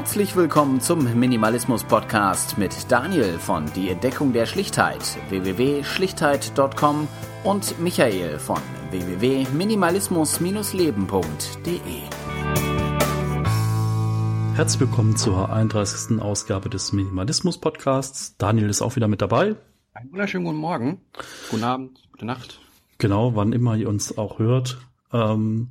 Herzlich willkommen zum Minimalismus Podcast mit Daniel von Die Entdeckung der Schlichtheit www.schlichtheit.com und Michael von www.minimalismus-leben.de. Herzlich willkommen zur 31. Ausgabe des Minimalismus Podcasts. Daniel ist auch wieder mit dabei. Einen wunderschönen guten Morgen, guten Abend, gute Nacht. Genau, wann immer ihr uns auch hört. Ähm,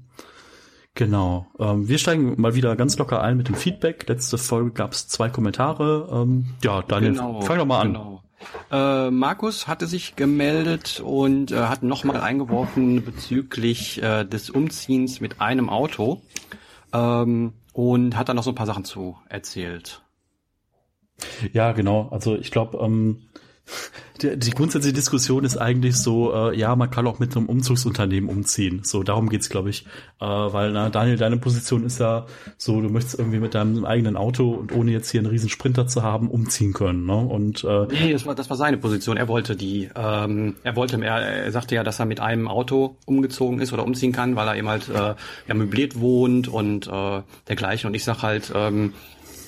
Genau. Ähm, wir steigen mal wieder ganz locker ein mit dem Feedback. Letzte Folge gab es zwei Kommentare. Ähm, ja, Daniel, genau, fang doch mal an. Genau. Äh, Markus hatte sich gemeldet und äh, hat nochmal eingeworfen bezüglich äh, des Umziehens mit einem Auto ähm, und hat dann noch so ein paar Sachen zu erzählt. Ja, genau. Also ich glaube, ähm, die, die grundsätzliche Diskussion ist eigentlich so, äh, ja, man kann auch mit einem Umzugsunternehmen umziehen. So, darum geht's, glaube ich. Äh, weil, na, Daniel, deine Position ist ja so, du möchtest irgendwie mit deinem eigenen Auto und ohne jetzt hier einen riesen Sprinter zu haben, umziehen können. Ne? Und, äh, nee, das war, das war seine Position. Er wollte die, ähm, er wollte, er, er sagte ja, dass er mit einem Auto umgezogen ist oder umziehen kann, weil er eben halt äh, ja, möbliert wohnt und äh, dergleichen. Und ich sag halt, ähm,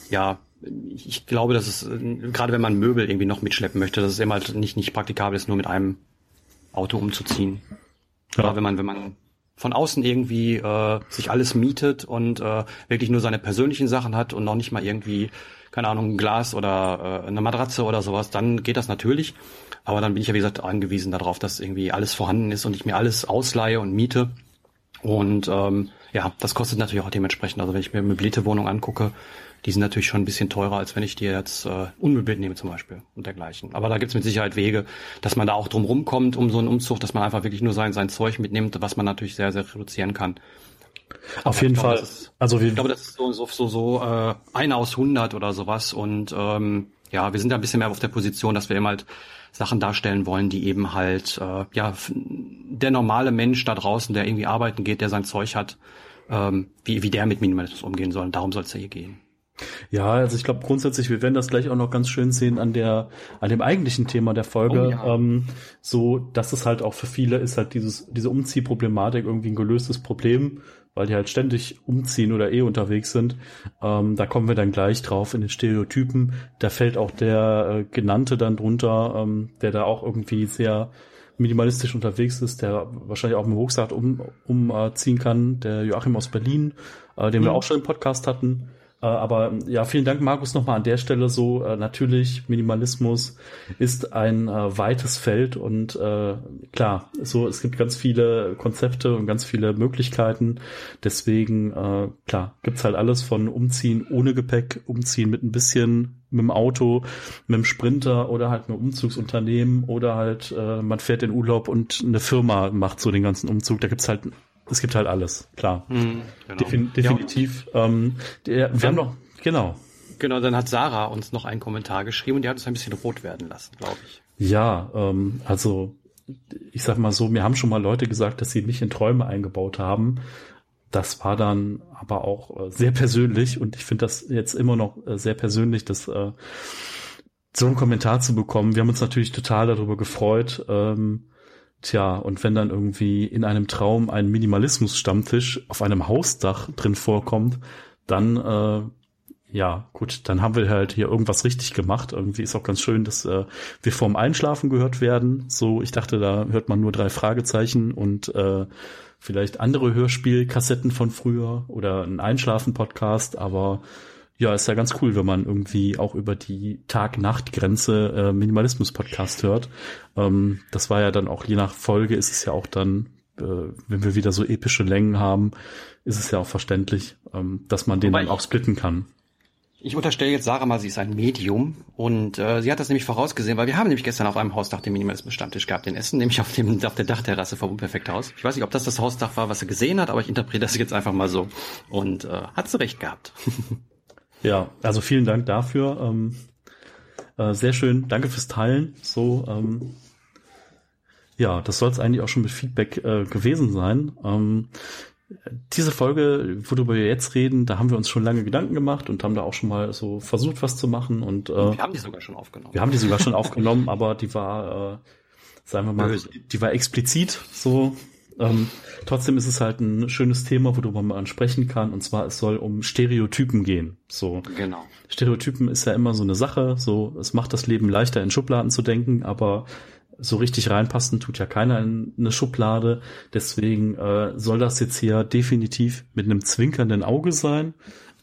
ja, ich glaube, dass es, gerade wenn man Möbel irgendwie noch mitschleppen möchte, dass es immer halt nicht, nicht praktikabel ist, nur mit einem Auto umzuziehen. Ja. Aber wenn man, wenn man von außen irgendwie äh, sich alles mietet und äh, wirklich nur seine persönlichen Sachen hat und noch nicht mal irgendwie, keine Ahnung, ein Glas oder äh, eine Matratze oder sowas, dann geht das natürlich. Aber dann bin ich ja, wie gesagt, angewiesen darauf, dass irgendwie alles vorhanden ist und ich mir alles ausleihe und miete. Und ähm, ja, das kostet natürlich auch dementsprechend. Also wenn ich mir möblierte Wohnung angucke, die sind natürlich schon ein bisschen teurer, als wenn ich die jetzt äh, unmöbliert nehme zum Beispiel und dergleichen. Aber da gibt's mit Sicherheit Wege, dass man da auch drum rumkommt um so einen Umzug, dass man einfach wirklich nur sein, sein Zeug mitnimmt, was man natürlich sehr, sehr reduzieren kann. Auf Aber jeden Fall. Ist, also wir ich glaube, das ist so so so, so äh, einer aus 100 oder sowas und ähm, ja, wir sind da ein bisschen mehr auf der Position, dass wir eben halt Sachen darstellen wollen, die eben halt äh, ja der normale Mensch da draußen, der irgendwie arbeiten geht, der sein Zeug hat, ähm, wie wie der mit Minimalismus umgehen soll. Darum soll es ja hier gehen. Ja, also ich glaube grundsätzlich, wir werden das gleich auch noch ganz schön sehen an der, an dem eigentlichen Thema der Folge. Oh, ja. ähm, so, dass es halt auch für viele ist halt dieses, diese Umziehproblematik irgendwie ein gelöstes Problem, weil die halt ständig umziehen oder eh unterwegs sind. Ähm, da kommen wir dann gleich drauf in den Stereotypen. Da fällt auch der äh, Genannte dann drunter, ähm, der da auch irgendwie sehr minimalistisch unterwegs ist, der wahrscheinlich auch mit Rucksack um, umziehen kann, der Joachim aus Berlin, äh, den mhm. wir auch schon im Podcast hatten. Äh, aber ja, vielen Dank, Markus, nochmal an der Stelle so. Äh, natürlich, Minimalismus ist ein äh, weites Feld und äh, klar, so es gibt ganz viele Konzepte und ganz viele Möglichkeiten. Deswegen, äh, klar, gibt's halt alles von Umziehen ohne Gepäck, Umziehen mit ein bisschen mit dem Auto, mit dem Sprinter oder halt einem Umzugsunternehmen oder halt äh, man fährt in Urlaub und eine Firma macht so den ganzen Umzug. Da gibt's halt es gibt halt alles, klar. Mhm, genau. Defin definitiv. Ja. Ähm, der, wir haben noch, genau. Genau, dann hat Sarah uns noch einen Kommentar geschrieben und die hat uns ein bisschen rot werden lassen, glaube ich. Ja, ähm, also ich sag mal so, mir haben schon mal Leute gesagt, dass sie mich in Träume eingebaut haben. Das war dann aber auch äh, sehr persönlich und ich finde das jetzt immer noch äh, sehr persönlich, dass äh, so einen Kommentar zu bekommen. Wir haben uns natürlich total darüber gefreut. Ähm, Tja, und wenn dann irgendwie in einem Traum ein Minimalismus-Stammtisch auf einem Hausdach drin vorkommt, dann, äh, ja, gut, dann haben wir halt hier irgendwas richtig gemacht. Irgendwie ist auch ganz schön, dass äh, wir vorm Einschlafen gehört werden. So, ich dachte, da hört man nur drei Fragezeichen und äh, vielleicht andere Hörspielkassetten von früher oder ein Einschlafen-Podcast, aber ja, ist ja ganz cool, wenn man irgendwie auch über die Tag-Nacht-Grenze äh, Minimalismus-Podcast hört. Ähm, das war ja dann auch, je nach Folge ist es ja auch dann, äh, wenn wir wieder so epische Längen haben, ist es ja auch verständlich, ähm, dass man den Wobei dann auch splitten kann. Ich unterstelle jetzt Sarah mal, sie ist ein Medium und äh, sie hat das nämlich vorausgesehen, weil wir haben nämlich gestern auf einem Hausdach den Minimalismus-Stammtisch gehabt in Essen, nämlich auf dem auf der Dachterrasse vom Unperfekthaus. Ich weiß nicht, ob das das Hausdach war, was sie gesehen hat, aber ich interpretiere das jetzt einfach mal so und äh, hat sie recht gehabt. Ja, also vielen Dank dafür. Ähm, äh, sehr schön. Danke fürs Teilen. So, ähm, ja, das soll es eigentlich auch schon mit Feedback äh, gewesen sein. Ähm, diese Folge, worüber wir jetzt reden, da haben wir uns schon lange Gedanken gemacht und haben da auch schon mal so versucht, was zu machen. Und äh, wir haben die sogar schon aufgenommen. Wir haben die sogar schon aufgenommen, aber die war, äh, sagen wir mal, die war explizit so Ähm, trotzdem ist es halt ein schönes Thema, worüber man ansprechen kann. Und zwar, es soll um Stereotypen gehen. So. Genau. Stereotypen ist ja immer so eine Sache. So, es macht das Leben leichter, in Schubladen zu denken, aber so richtig reinpassen tut ja keiner in eine Schublade. Deswegen äh, soll das jetzt hier definitiv mit einem zwinkernden Auge sein,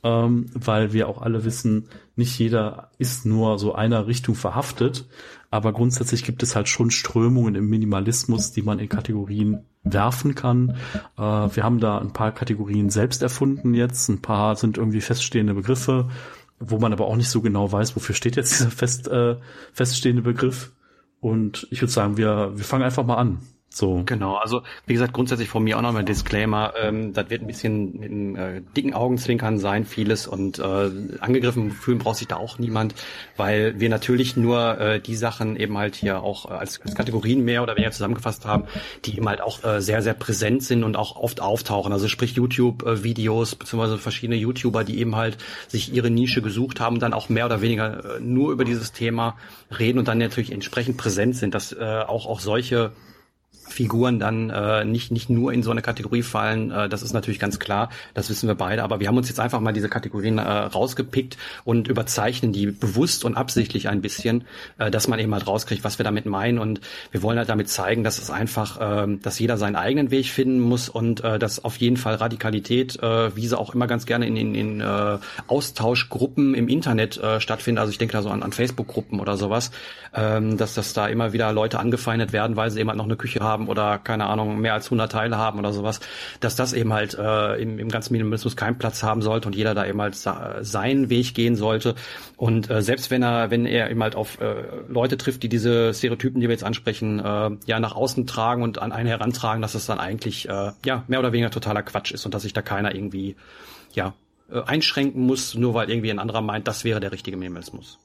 ähm, weil wir auch alle wissen, nicht jeder ist nur so einer Richtung verhaftet, aber grundsätzlich gibt es halt schon Strömungen im Minimalismus, die man in Kategorien werfen kann. Äh, wir haben da ein paar Kategorien selbst erfunden jetzt, ein paar sind irgendwie feststehende Begriffe, wo man aber auch nicht so genau weiß, wofür steht jetzt dieser fest, äh, feststehende Begriff. Und ich würde sagen, wir, wir fangen einfach mal an. So. Genau, also wie gesagt, grundsätzlich von mir auch noch mal ein Disclaimer, ähm, das wird ein bisschen mit einem äh, dicken Augenzwinkern sein, vieles und äh, angegriffen fühlen braucht sich da auch niemand, weil wir natürlich nur äh, die Sachen eben halt hier auch äh, als, als Kategorien mehr oder weniger zusammengefasst haben, die eben halt auch äh, sehr, sehr präsent sind und auch oft auftauchen. Also sprich YouTube-Videos, beziehungsweise verschiedene YouTuber, die eben halt sich ihre Nische gesucht haben dann auch mehr oder weniger äh, nur über dieses Thema reden und dann natürlich entsprechend präsent sind, dass äh, auch, auch solche Figuren dann äh, nicht nicht nur in so eine Kategorie fallen. Äh, das ist natürlich ganz klar, das wissen wir beide. Aber wir haben uns jetzt einfach mal diese Kategorien äh, rausgepickt und überzeichnen die bewusst und absichtlich ein bisschen, äh, dass man eben halt rauskriegt, was wir damit meinen. Und wir wollen halt damit zeigen, dass es einfach, äh, dass jeder seinen eigenen Weg finden muss und äh, dass auf jeden Fall Radikalität, äh, wie sie auch immer ganz gerne in, in, in äh, Austauschgruppen im Internet äh, stattfindet. Also ich denke da so an, an Facebook-Gruppen oder sowas, ähm, dass das da immer wieder Leute angefeindet werden, weil sie eben halt noch eine Küche haben haben oder keine Ahnung, mehr als 100 Teile haben oder sowas, dass das eben halt äh, im, im ganzen Minimalismus keinen Platz haben sollte und jeder da eben halt seinen Weg gehen sollte. Und äh, selbst wenn er, wenn er eben halt auf äh, Leute trifft, die diese Stereotypen, die wir jetzt ansprechen, äh, ja nach außen tragen und an einen herantragen, dass es dann eigentlich äh, ja mehr oder weniger totaler Quatsch ist und dass sich da keiner irgendwie ja äh, einschränken muss, nur weil irgendwie ein anderer meint, das wäre der richtige Minimalismus.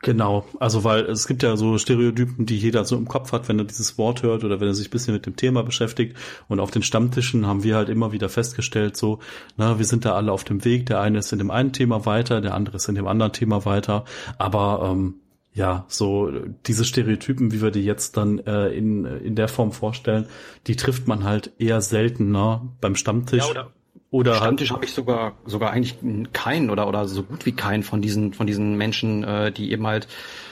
Genau, also weil es gibt ja so Stereotypen, die jeder so im Kopf hat, wenn er dieses Wort hört oder wenn er sich ein bisschen mit dem Thema beschäftigt. Und auf den Stammtischen haben wir halt immer wieder festgestellt, so, na, wir sind da alle auf dem Weg. Der eine ist in dem einen Thema weiter, der andere ist in dem anderen Thema weiter. Aber ähm, ja, so diese Stereotypen, wie wir die jetzt dann äh, in, in der Form vorstellen, die trifft man halt eher seltener beim Stammtisch. Ja, oder oder Stammtisch habe ich sogar sogar eigentlich keinen oder oder so gut wie keinen von diesen von diesen Menschen, äh, die eben halt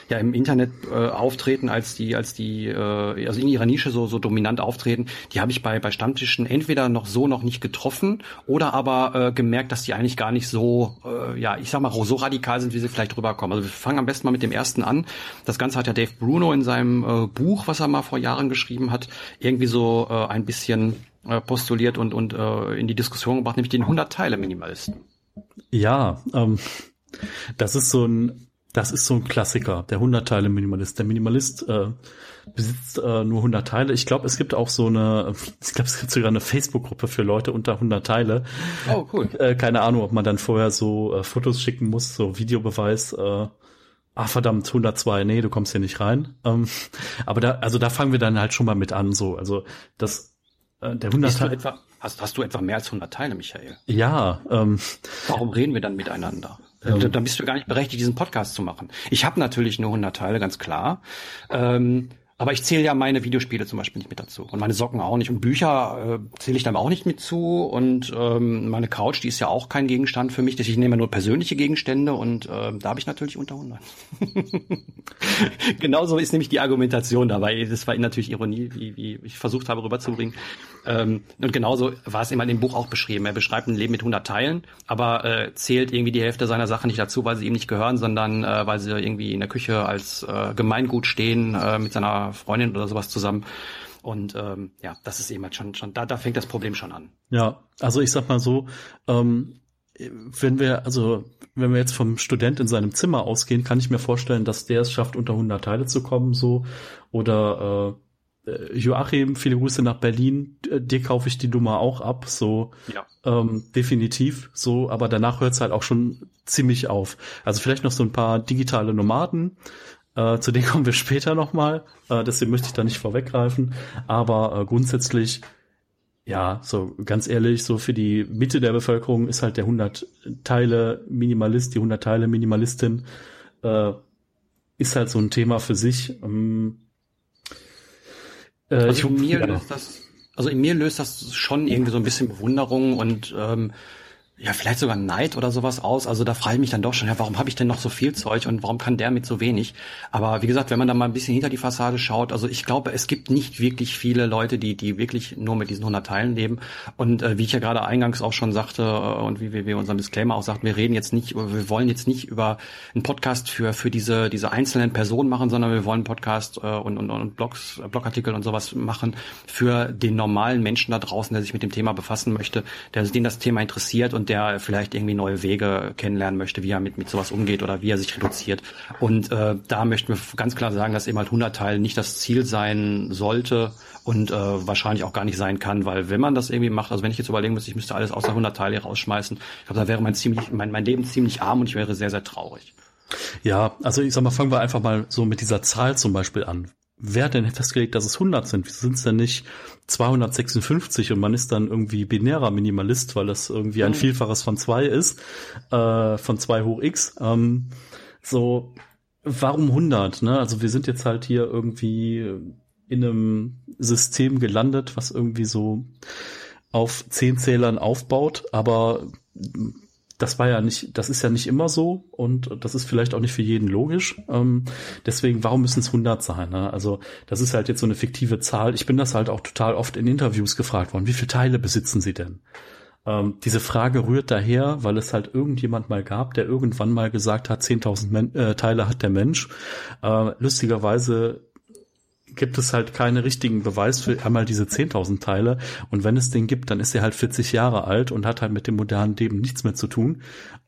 ja im Internet äh, auftreten als die als die äh, also in ihrer Nische so so dominant auftreten. Die habe ich bei bei Stammtischen entweder noch so noch nicht getroffen oder aber äh, gemerkt, dass die eigentlich gar nicht so äh, ja ich sag mal so radikal sind, wie sie vielleicht rüberkommen. Also wir fangen am besten mal mit dem ersten an. Das Ganze hat ja Dave Bruno in seinem äh, Buch, was er mal vor Jahren geschrieben hat, irgendwie so äh, ein bisschen äh, postuliert und, und äh, in die Diskussion gebracht, nämlich den 100-Teile-Minimalisten. Ja, ähm, das ist so ein, das ist so ein Klassiker, der 100-Teile-Minimalist. Der Minimalist äh, besitzt äh, nur 100 Teile. Ich glaube, es gibt auch so eine, ich glaube, es gibt sogar eine Facebook-Gruppe für Leute unter 100 Teile. Oh, cool. Äh, keine Ahnung, ob man dann vorher so äh, Fotos schicken muss, so Videobeweis. Äh, ah verdammt, 102, nee, du kommst hier nicht rein. Ähm, aber da, also da fangen wir dann halt schon mal mit an, so. Also das der 100 Teile. Etwa, hast, hast du etwa mehr als 100 Teile, Michael? Ja. Ähm, Warum reden wir dann miteinander? Ähm, dann bist du gar nicht berechtigt, diesen Podcast zu machen. Ich habe natürlich nur 100 Teile, ganz klar. Ähm, aber ich zähle ja meine Videospiele zum Beispiel nicht mit dazu. Und meine Socken auch nicht. Und Bücher äh, zähle ich dann auch nicht mit zu. Und ähm, meine Couch, die ist ja auch kein Gegenstand für mich. Ich nehme nur persönliche Gegenstände und äh, da habe ich natürlich unter 100. Genauso ist nämlich die Argumentation dabei. Das war natürlich Ironie, wie, wie ich versucht habe rüberzubringen. Ähm, und genauso war es immer in dem Buch auch beschrieben. Er beschreibt ein Leben mit 100 Teilen, aber äh, zählt irgendwie die Hälfte seiner Sachen nicht dazu, weil sie ihm nicht gehören, sondern äh, weil sie irgendwie in der Küche als äh, Gemeingut stehen äh, mit seiner Freundin oder sowas zusammen. Und ähm, ja, das ist eben halt schon, schon da, da fängt das Problem schon an. Ja, also ich sag mal so, ähm, wenn wir, also wenn wir jetzt vom Student in seinem Zimmer ausgehen, kann ich mir vorstellen, dass der es schafft, unter 100 Teile zu kommen, so. Oder äh, Joachim, viele Grüße nach Berlin, äh, dir kaufe ich die Nummer auch ab, so ja. ähm, definitiv, so, aber danach hört es halt auch schon ziemlich auf. Also vielleicht noch so ein paar digitale Nomaden, äh, zu denen kommen wir später nochmal, äh, deswegen möchte ich da nicht vorweggreifen, aber äh, grundsätzlich, ja, so ganz ehrlich, so für die Mitte der Bevölkerung ist halt der 100 Teile Minimalist, die 100 Teile Minimalistin, äh, ist halt so ein Thema für sich. Ähm, äh, also mir ja. löst das also in mir löst das schon irgendwie so ein bisschen Bewunderung und ähm, ja, vielleicht sogar Neid oder sowas aus. Also da frage ich mich dann doch schon, ja, warum habe ich denn noch so viel Zeug und warum kann der mit so wenig? Aber wie gesagt, wenn man da mal ein bisschen hinter die Fassade schaut, also ich glaube, es gibt nicht wirklich viele Leute, die, die wirklich nur mit diesen 100 Teilen leben. Und äh, wie ich ja gerade eingangs auch schon sagte äh, und wie wir, wir unseren Disclaimer auch sagten, wir reden jetzt nicht, wir wollen jetzt nicht über einen Podcast für, für diese, diese einzelnen Personen machen, sondern wir wollen Podcast äh, und, und, und Blogs, Blogartikel und sowas machen für den normalen Menschen da draußen, der sich mit dem Thema befassen möchte, der den das Thema interessiert und der vielleicht irgendwie neue Wege kennenlernen möchte, wie er mit, mit sowas umgeht oder wie er sich reduziert. Und äh, da möchten wir ganz klar sagen, dass eben halt 100 Teile nicht das Ziel sein sollte und äh, wahrscheinlich auch gar nicht sein kann, weil wenn man das irgendwie macht, also wenn ich jetzt überlegen müsste, ich müsste alles außer 100 Teile rausschmeißen, ich glaube, da wäre mein, ziemlich, mein, mein Leben ziemlich arm und ich wäre sehr, sehr traurig. Ja, also ich sag mal, fangen wir einfach mal so mit dieser Zahl zum Beispiel an wer hat denn festgelegt, dass es 100 sind? Wieso sind es denn nicht 256 und man ist dann irgendwie binärer Minimalist, weil das irgendwie ein. Vielfaches von zwei ist, äh, von zwei hoch x. Ähm, so, warum 100? Ne? Also wir sind jetzt halt hier irgendwie in einem System gelandet, was irgendwie so auf zehn Zählern aufbaut, aber das war ja nicht, das ist ja nicht immer so und das ist vielleicht auch nicht für jeden logisch. Ähm, deswegen, warum müssen es 100 sein? Ne? Also das ist halt jetzt so eine fiktive Zahl. Ich bin das halt auch total oft in Interviews gefragt worden. Wie viele Teile besitzen Sie denn? Ähm, diese Frage rührt daher, weil es halt irgendjemand mal gab, der irgendwann mal gesagt hat, 10.000 äh, Teile hat der Mensch. Äh, lustigerweise gibt es halt keine richtigen Beweis für einmal diese 10.000 Teile. Und wenn es den gibt, dann ist er halt 40 Jahre alt und hat halt mit dem modernen Leben nichts mehr zu tun.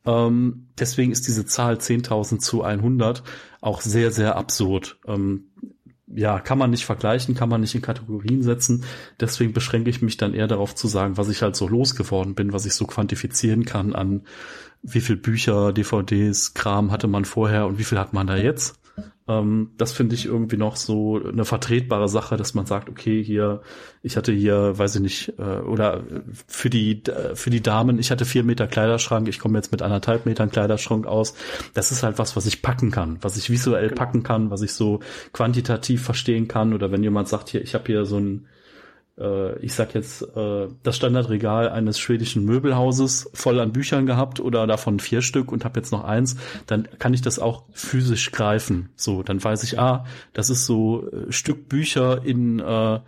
Ähm, deswegen ist diese Zahl 10.000 zu 100 auch sehr, sehr absurd. Ähm, ja, kann man nicht vergleichen, kann man nicht in Kategorien setzen. Deswegen beschränke ich mich dann eher darauf zu sagen, was ich halt so losgeworden bin, was ich so quantifizieren kann an wie viel Bücher, DVDs, Kram hatte man vorher und wie viel hat man da jetzt. Ähm, das finde ich irgendwie noch so eine vertretbare Sache, dass man sagt, okay, hier, ich hatte hier, weiß ich nicht, äh, oder für die, äh, für die Damen, ich hatte vier Meter Kleiderschrank, ich komme jetzt mit anderthalb Metern Kleiderschrank aus. Das ist halt was, was ich packen kann, was ich visuell genau. packen kann, was ich so quantitativ verstehen kann. Oder wenn jemand sagt, hier, ich habe hier so ein ich sag jetzt, äh, das Standardregal eines schwedischen Möbelhauses voll an Büchern gehabt oder davon vier Stück und habe jetzt noch eins, dann kann ich das auch physisch greifen. So, dann weiß ich, ah, das ist so äh, Stück Bücher in äh,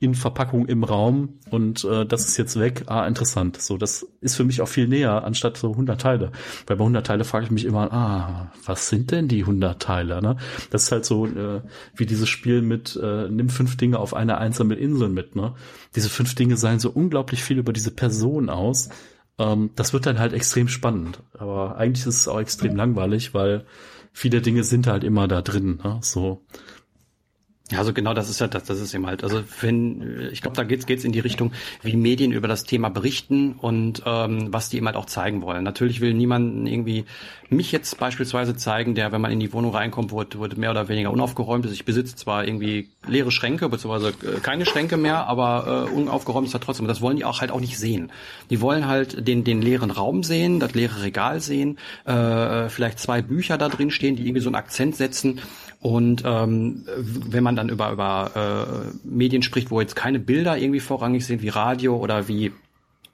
in Verpackung im Raum und äh, das ist jetzt weg. Ah, interessant. So, das ist für mich auch viel näher anstatt so 100 Teile. Weil bei 100 Teile frage ich mich immer, ah, was sind denn die 100 Teile? Ne? Das ist halt so äh, wie dieses Spiel mit äh, nimm fünf Dinge auf eine einsame Insel mit. Ne? Diese fünf Dinge seien so unglaublich viel über diese Person aus. Ähm, das wird dann halt extrem spannend. Aber eigentlich ist es auch extrem langweilig, weil viele Dinge sind halt immer da drin. Ne? So ja, also genau das ist ja das, das ist eben halt. Also wenn ich glaube, da geht's geht's in die Richtung, wie Medien über das Thema berichten und ähm, was die eben halt auch zeigen wollen. Natürlich will niemand irgendwie mich jetzt beispielsweise zeigen, der, wenn man in die Wohnung reinkommt, wo, wo mehr oder weniger unaufgeräumt ist. Ich besitze zwar irgendwie leere Schränke, beziehungsweise äh, keine Schränke mehr, aber äh, unaufgeräumt ist da trotzdem. Und das wollen die auch halt auch nicht sehen. Die wollen halt den den leeren Raum sehen, das leere Regal sehen, äh, vielleicht zwei Bücher da drin stehen, die irgendwie so einen Akzent setzen und ähm, wenn man dann über, über äh, Medien spricht, wo jetzt keine Bilder irgendwie vorrangig sind, wie Radio oder wie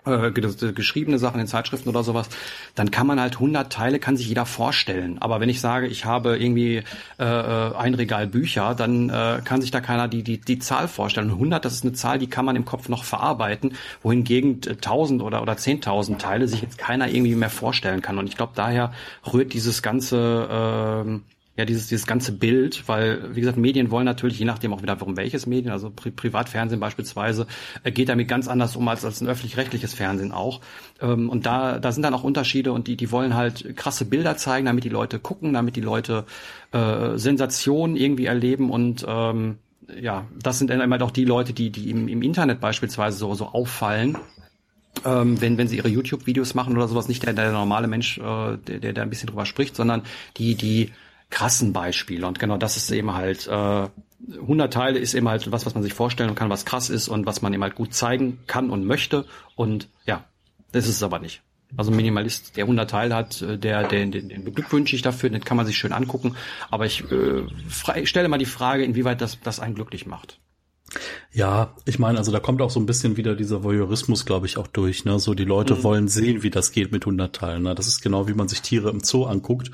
äh, geschriebene Sachen in Zeitschriften oder sowas, dann kann man halt 100 Teile, kann sich jeder vorstellen. Aber wenn ich sage, ich habe irgendwie äh, äh, ein Regal Bücher, dann äh, kann sich da keiner die, die, die Zahl vorstellen. 100, das ist eine Zahl, die kann man im Kopf noch verarbeiten, wohingegen 1000 oder, oder 10.000 Teile sich jetzt keiner irgendwie mehr vorstellen kann. Und ich glaube, daher rührt dieses ganze äh, ja, dieses, dieses ganze Bild, weil, wie gesagt, Medien wollen natürlich, je nachdem auch wieder, warum welches Medien, also Pri Privatfernsehen beispielsweise, äh, geht damit ganz anders um als, als ein öffentlich-rechtliches Fernsehen auch. Ähm, und da, da sind dann auch Unterschiede und die, die wollen halt krasse Bilder zeigen, damit die Leute gucken, damit die Leute äh, Sensationen irgendwie erleben und ähm, ja, das sind dann einmal auch die Leute, die, die im, im Internet beispielsweise so, so auffallen, ähm, wenn, wenn sie ihre YouTube-Videos machen oder sowas, nicht der, der normale Mensch, äh, der, der, der ein bisschen drüber spricht, sondern die, die krassen Beispiele. Und genau das ist eben halt, äh, 100 Teile ist eben halt was, was man sich vorstellen kann, was krass ist und was man eben halt gut zeigen kann und möchte. Und ja, das ist es aber nicht. Also ein Minimalist, der 100 Teile hat, äh, der, den, den, den beglückwünsche ich dafür, den kann man sich schön angucken. Aber ich äh, frei, stelle mal die Frage, inwieweit das, das einen glücklich macht. Ja, ich meine, also da kommt auch so ein bisschen wieder dieser Voyeurismus, glaube ich, auch durch. Ne? So die Leute mhm. wollen sehen, wie das geht mit Hundertteilen. Ne? Das ist genau wie man sich Tiere im Zoo anguckt.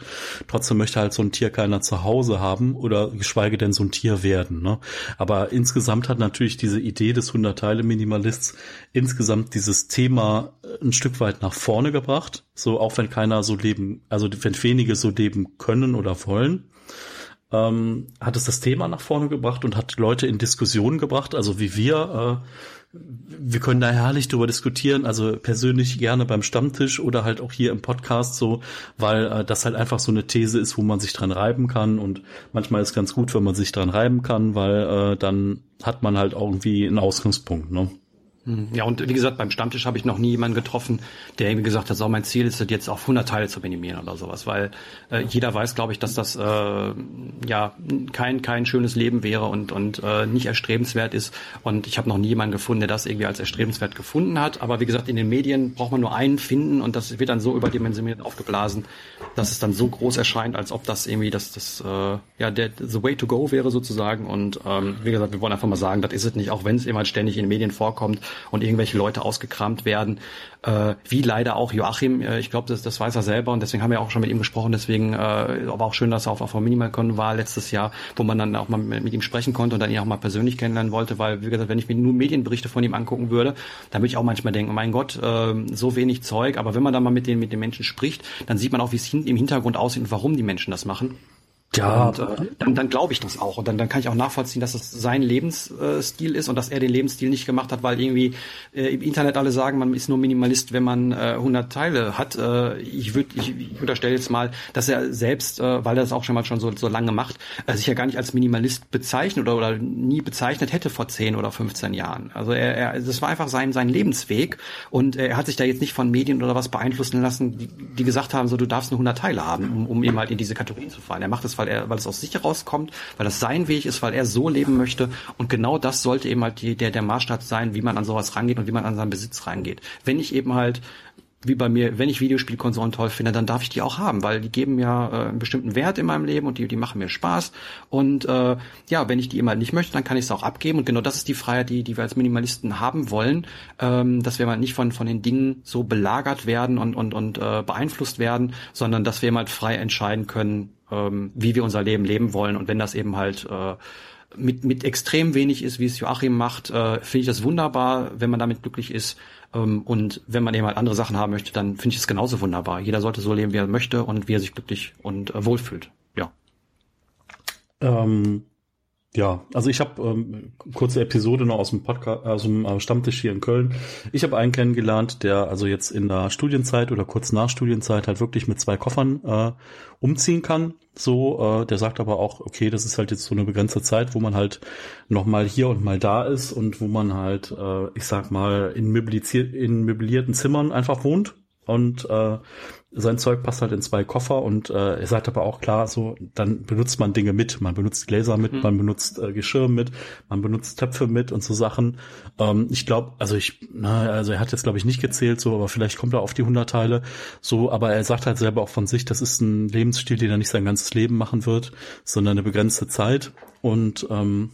Trotzdem möchte halt so ein Tier keiner zu Hause haben oder geschweige denn so ein Tier werden. Ne? Aber insgesamt hat natürlich diese Idee des Hundertteile-Minimalists insgesamt dieses Thema äh, ein Stück weit nach vorne gebracht. So auch wenn keiner so leben, also wenn wenige so leben können oder wollen ähm, hat es das Thema nach vorne gebracht und hat Leute in Diskussionen gebracht, also wie wir. Äh, wir können da herrlich drüber diskutieren, also persönlich gerne beim Stammtisch oder halt auch hier im Podcast so, weil äh, das halt einfach so eine These ist, wo man sich dran reiben kann und manchmal ist ganz gut, wenn man sich dran reiben kann, weil äh, dann hat man halt irgendwie einen Ausgangspunkt, ne? Hm. Ja, und wie gesagt, beim Stammtisch habe ich noch nie jemanden getroffen, der irgendwie gesagt hat, so mein Ziel ist es jetzt auf 100 Teile zu minimieren oder sowas, weil äh, jeder weiß, glaube ich, dass das äh, ja kein kein schönes Leben wäre und und äh, nicht erstrebenswert ist. Und ich habe noch nie jemanden gefunden, der das irgendwie als erstrebenswert gefunden hat. Aber wie gesagt, in den Medien braucht man nur einen finden und das wird dann so überdimensioniert aufgeblasen, dass es dann so groß erscheint, als ob das irgendwie das das äh, ja der the way to go wäre sozusagen. Und ähm, wie gesagt, wir wollen einfach mal sagen, das ist es nicht, auch wenn es immer ständig in den Medien vorkommt und irgendwelche Leute ausgekramt werden, äh, wie leider auch Joachim, äh, ich glaube, das, das weiß er selber und deswegen haben wir auch schon mit ihm gesprochen, deswegen äh, aber auch schön, dass er auf, auf Minimalcon war letztes Jahr, wo man dann auch mal mit, mit ihm sprechen konnte und dann ihn auch mal persönlich kennenlernen wollte, weil, wie gesagt, wenn ich mir nur Medienberichte von ihm angucken würde, dann würde ich auch manchmal denken, mein Gott, äh, so wenig Zeug, aber wenn man dann mal mit den, mit den Menschen spricht, dann sieht man auch, wie es im Hintergrund aussieht und warum die Menschen das machen. Ja. Und, äh, dann, dann glaube ich das auch. Und dann, dann kann ich auch nachvollziehen, dass es sein Lebensstil ist und dass er den Lebensstil nicht gemacht hat, weil irgendwie äh, im Internet alle sagen, man ist nur Minimalist, wenn man äh, 100 Teile hat. Äh, ich würde, ich, ich unterstelle jetzt mal, dass er selbst, äh, weil er das auch schon mal schon so, so lange macht, äh, sich ja gar nicht als Minimalist bezeichnet oder, oder nie bezeichnet hätte vor 10 oder 15 Jahren. Also er, er das war einfach sein, sein Lebensweg und äh, er hat sich da jetzt nicht von Medien oder was beeinflussen lassen, die, die gesagt haben, so du darfst nur 100 Teile haben, um, um eben halt in diese Kategorien zu fallen. Er macht das weil er, weil es aus sich herauskommt, weil das sein Weg ist, weil er so leben möchte. Und genau das sollte eben halt die, der, der Maßstab sein, wie man an sowas rangeht und wie man an seinen Besitz rangeht. Wenn ich eben halt wie bei mir, wenn ich Videospielkonsolen toll finde, dann darf ich die auch haben, weil die geben ja äh, einen bestimmten Wert in meinem Leben und die, die machen mir Spaß. Und äh, ja, wenn ich die immer nicht möchte, dann kann ich es auch abgeben. Und genau das ist die Freiheit, die, die wir als Minimalisten haben wollen, ähm, dass wir mal nicht von, von den Dingen so belagert werden und, und, und äh, beeinflusst werden, sondern dass wir mal frei entscheiden können, ähm, wie wir unser Leben leben wollen. Und wenn das eben halt äh, mit, mit extrem wenig ist, wie es Joachim macht, äh, finde ich das wunderbar, wenn man damit glücklich ist. Ähm, und wenn man eben halt andere Sachen haben möchte, dann finde ich es genauso wunderbar. Jeder sollte so leben, wie er möchte und wie er sich glücklich und äh, wohlfühlt. Ja. Ähm, ja, also ich habe ähm, kurze Episode noch aus dem Podcast, aus dem äh, Stammtisch hier in Köln. Ich habe einen kennengelernt, der also jetzt in der Studienzeit oder kurz nach Studienzeit halt wirklich mit zwei Koffern äh, umziehen kann. So, äh, der sagt aber auch, okay, das ist halt jetzt so eine begrenzte Zeit, wo man halt noch mal hier und mal da ist und wo man halt, äh, ich sag mal, in, in möblierten Zimmern einfach wohnt und äh, sein Zeug passt halt in zwei Koffer und äh, er sagt aber auch klar, so dann benutzt man Dinge mit, man benutzt Gläser mit, mhm. man benutzt äh, Geschirr mit, man benutzt Töpfe mit und so Sachen. Ähm, ich glaube, also ich, na, also er hat jetzt glaube ich nicht gezählt, so, aber vielleicht kommt er auf die 100 Teile, so, aber er sagt halt selber auch von sich, das ist ein Lebensstil, den er nicht sein ganzes Leben machen wird, sondern eine begrenzte Zeit und ähm,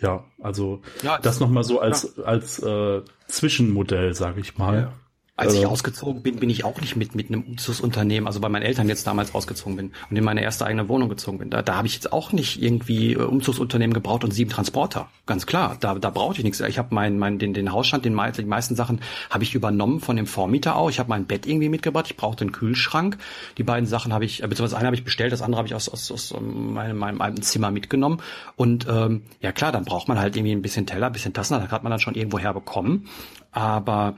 ja, also ja, das, das nochmal so als ja. als äh, Zwischenmodell, sage ich mal. Ja. Als ich ausgezogen bin, bin ich auch nicht mit mit einem Umzugsunternehmen, also bei meinen Eltern jetzt damals ausgezogen bin und in meine erste eigene Wohnung gezogen bin. Da, da habe ich jetzt auch nicht irgendwie äh, Umzugsunternehmen gebraucht und sieben Transporter. Ganz klar, da, da brauchte ich nichts. Ich habe meinen mein, den, den Hausstand, den die meisten Sachen habe ich übernommen von dem Vormieter auch. Ich habe mein Bett irgendwie mitgebracht. Ich brauchte einen Kühlschrank. Die beiden Sachen habe ich, äh, beziehungsweise eine habe ich bestellt, das andere habe ich aus, aus, aus meinem, meinem alten Zimmer mitgenommen. Und ähm, ja klar, dann braucht man halt irgendwie ein bisschen Teller, ein bisschen Tassen. Da hat man dann schon irgendwo herbekommen. Aber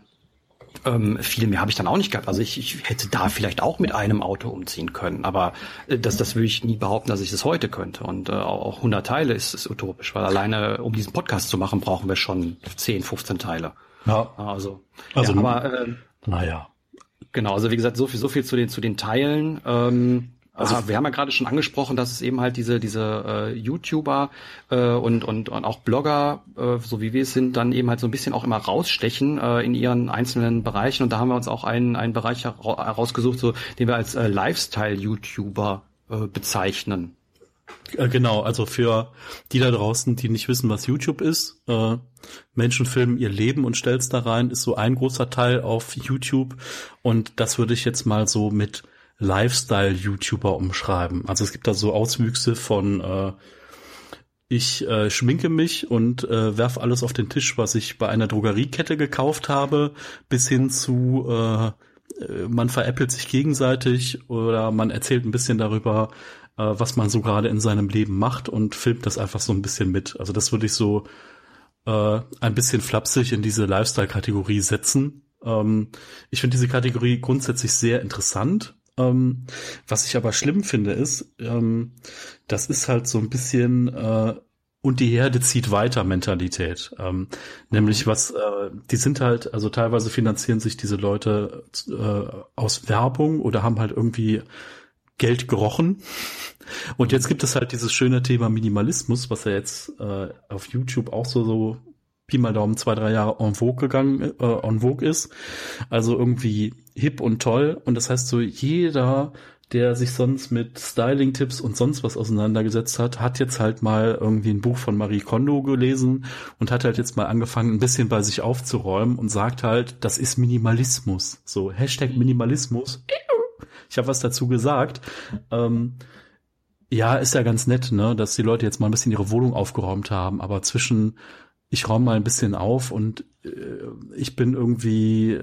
ähm, viel mehr habe ich dann auch nicht gehabt. Also ich, ich hätte da vielleicht auch mit einem Auto umziehen können, aber äh, das, das würde ich nie behaupten, dass ich das heute könnte. Und äh, auch 100 Teile ist, ist utopisch, weil alleine, um diesen Podcast zu machen, brauchen wir schon 10, 15 Teile. Ja. Also, also ja, aber äh, naja. Genau, also wie gesagt, so viel, so viel zu den zu den Teilen. Ähm, also Aha, wir haben ja gerade schon angesprochen, dass es eben halt diese diese äh, YouTuber äh, und, und und auch Blogger, äh, so wie wir es sind, dann eben halt so ein bisschen auch immer rausstechen äh, in ihren einzelnen Bereichen. Und da haben wir uns auch einen einen Bereich herausgesucht, so den wir als äh, Lifestyle-YouTuber äh, bezeichnen. Äh, genau, also für die da draußen, die nicht wissen, was YouTube ist, äh, Menschen filmen ihr Leben und stell's da rein, ist so ein großer Teil auf YouTube und das würde ich jetzt mal so mit Lifestyle-YouTuber umschreiben. Also es gibt da so Auswüchse von äh, ich äh, schminke mich und äh, werfe alles auf den Tisch, was ich bei einer Drogeriekette gekauft habe, bis hin zu äh, äh man veräppelt sich gegenseitig oder man erzählt ein bisschen darüber, äh, was man so gerade in seinem Leben macht und filmt das einfach so ein bisschen mit. Also das würde ich so äh, ein bisschen flapsig in diese Lifestyle-Kategorie setzen. Ähm, ich finde diese Kategorie grundsätzlich sehr interessant. Ähm, was ich aber schlimm finde, ist, ähm, das ist halt so ein bisschen äh, und die Herde zieht weiter Mentalität. Ähm, nämlich was, äh, die sind halt, also teilweise finanzieren sich diese Leute äh, aus Werbung oder haben halt irgendwie Geld gerochen. Und jetzt gibt es halt dieses schöne Thema Minimalismus, was ja jetzt äh, auf YouTube auch so, so Pi mal Daumen zwei, drei Jahre en vogue gegangen, äh, en vogue ist. Also irgendwie hip und toll. Und das heißt so, jeder, der sich sonst mit Styling-Tipps und sonst was auseinandergesetzt hat, hat jetzt halt mal irgendwie ein Buch von Marie Kondo gelesen und hat halt jetzt mal angefangen, ein bisschen bei sich aufzuräumen und sagt halt, das ist Minimalismus. So, Hashtag Minimalismus. Ich habe was dazu gesagt. Ähm, ja, ist ja ganz nett, ne, dass die Leute jetzt mal ein bisschen ihre Wohnung aufgeräumt haben, aber zwischen ich räume mal ein bisschen auf und äh, ich bin irgendwie,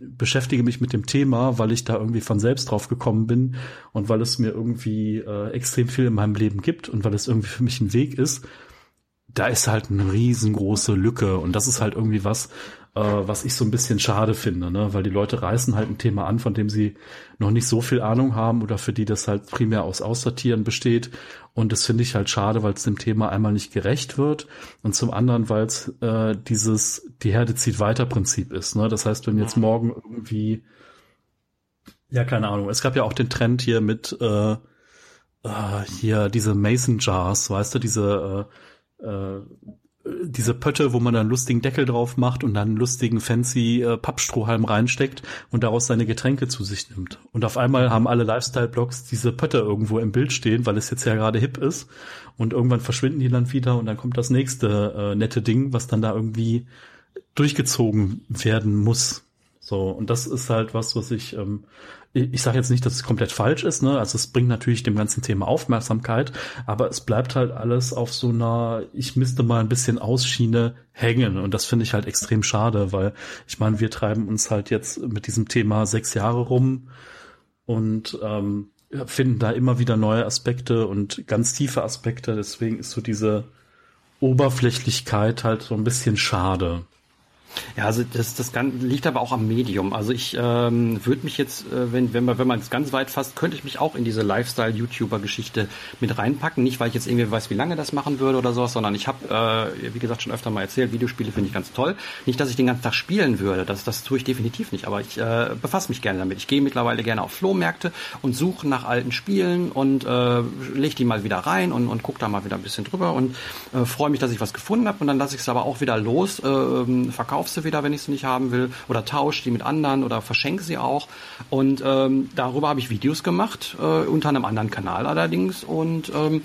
beschäftige mich mit dem Thema, weil ich da irgendwie von selbst drauf gekommen bin und weil es mir irgendwie äh, extrem viel in meinem Leben gibt und weil es irgendwie für mich ein Weg ist. Da ist halt eine riesengroße Lücke und das ist halt irgendwie was, äh, was ich so ein bisschen schade finde, ne? weil die Leute reißen halt ein Thema an, von dem sie noch nicht so viel Ahnung haben oder für die das halt primär aus Aussortieren besteht. Und das finde ich halt schade, weil es dem Thema einmal nicht gerecht wird und zum anderen, weil es äh, dieses die Herde zieht weiter Prinzip ist. Ne? Das heißt, wenn jetzt morgen irgendwie ja, keine Ahnung. Es gab ja auch den Trend hier mit äh, äh, hier diese Mason Jars, weißt du, diese äh, äh, diese Pötte, wo man dann lustigen Deckel drauf macht und dann einen lustigen fancy äh, Pappstrohhalm reinsteckt und daraus seine Getränke zu sich nimmt. Und auf einmal haben alle Lifestyle-Blogs diese Pötte irgendwo im Bild stehen, weil es jetzt ja gerade hip ist. Und irgendwann verschwinden die dann wieder und dann kommt das nächste äh, nette Ding, was dann da irgendwie durchgezogen werden muss. So, und das ist halt was, was ich ähm, ich sage jetzt nicht, dass es komplett falsch ist, ne? Also es bringt natürlich dem ganzen Thema Aufmerksamkeit, aber es bleibt halt alles auf so einer, ich müsste mal ein bisschen Ausschiene hängen. Und das finde ich halt extrem schade, weil ich meine, wir treiben uns halt jetzt mit diesem Thema sechs Jahre rum und ähm, finden da immer wieder neue Aspekte und ganz tiefe Aspekte. Deswegen ist so diese Oberflächlichkeit halt so ein bisschen schade. Ja, also das, das liegt aber auch am Medium. Also ich ähm, würde mich jetzt, äh, wenn, wenn man wenn es ganz weit fasst, könnte ich mich auch in diese Lifestyle-YouTuber-Geschichte mit reinpacken. Nicht, weil ich jetzt irgendwie weiß, wie lange das machen würde oder sowas, sondern ich habe, äh, wie gesagt, schon öfter mal erzählt, Videospiele finde ich ganz toll. Nicht, dass ich den ganzen Tag spielen würde, das, das tue ich definitiv nicht, aber ich äh, befasse mich gerne damit. Ich gehe mittlerweile gerne auf Flohmärkte und suche nach alten Spielen und äh, lege die mal wieder rein und, und gucke da mal wieder ein bisschen drüber und äh, freue mich, dass ich was gefunden habe und dann lasse ich es aber auch wieder los, äh, verkaufe verkauf sie wieder, wenn ich sie nicht haben will, oder tausche die mit anderen oder verschenke sie auch. Und ähm, darüber habe ich Videos gemacht, äh, unter einem anderen Kanal allerdings. Und ähm,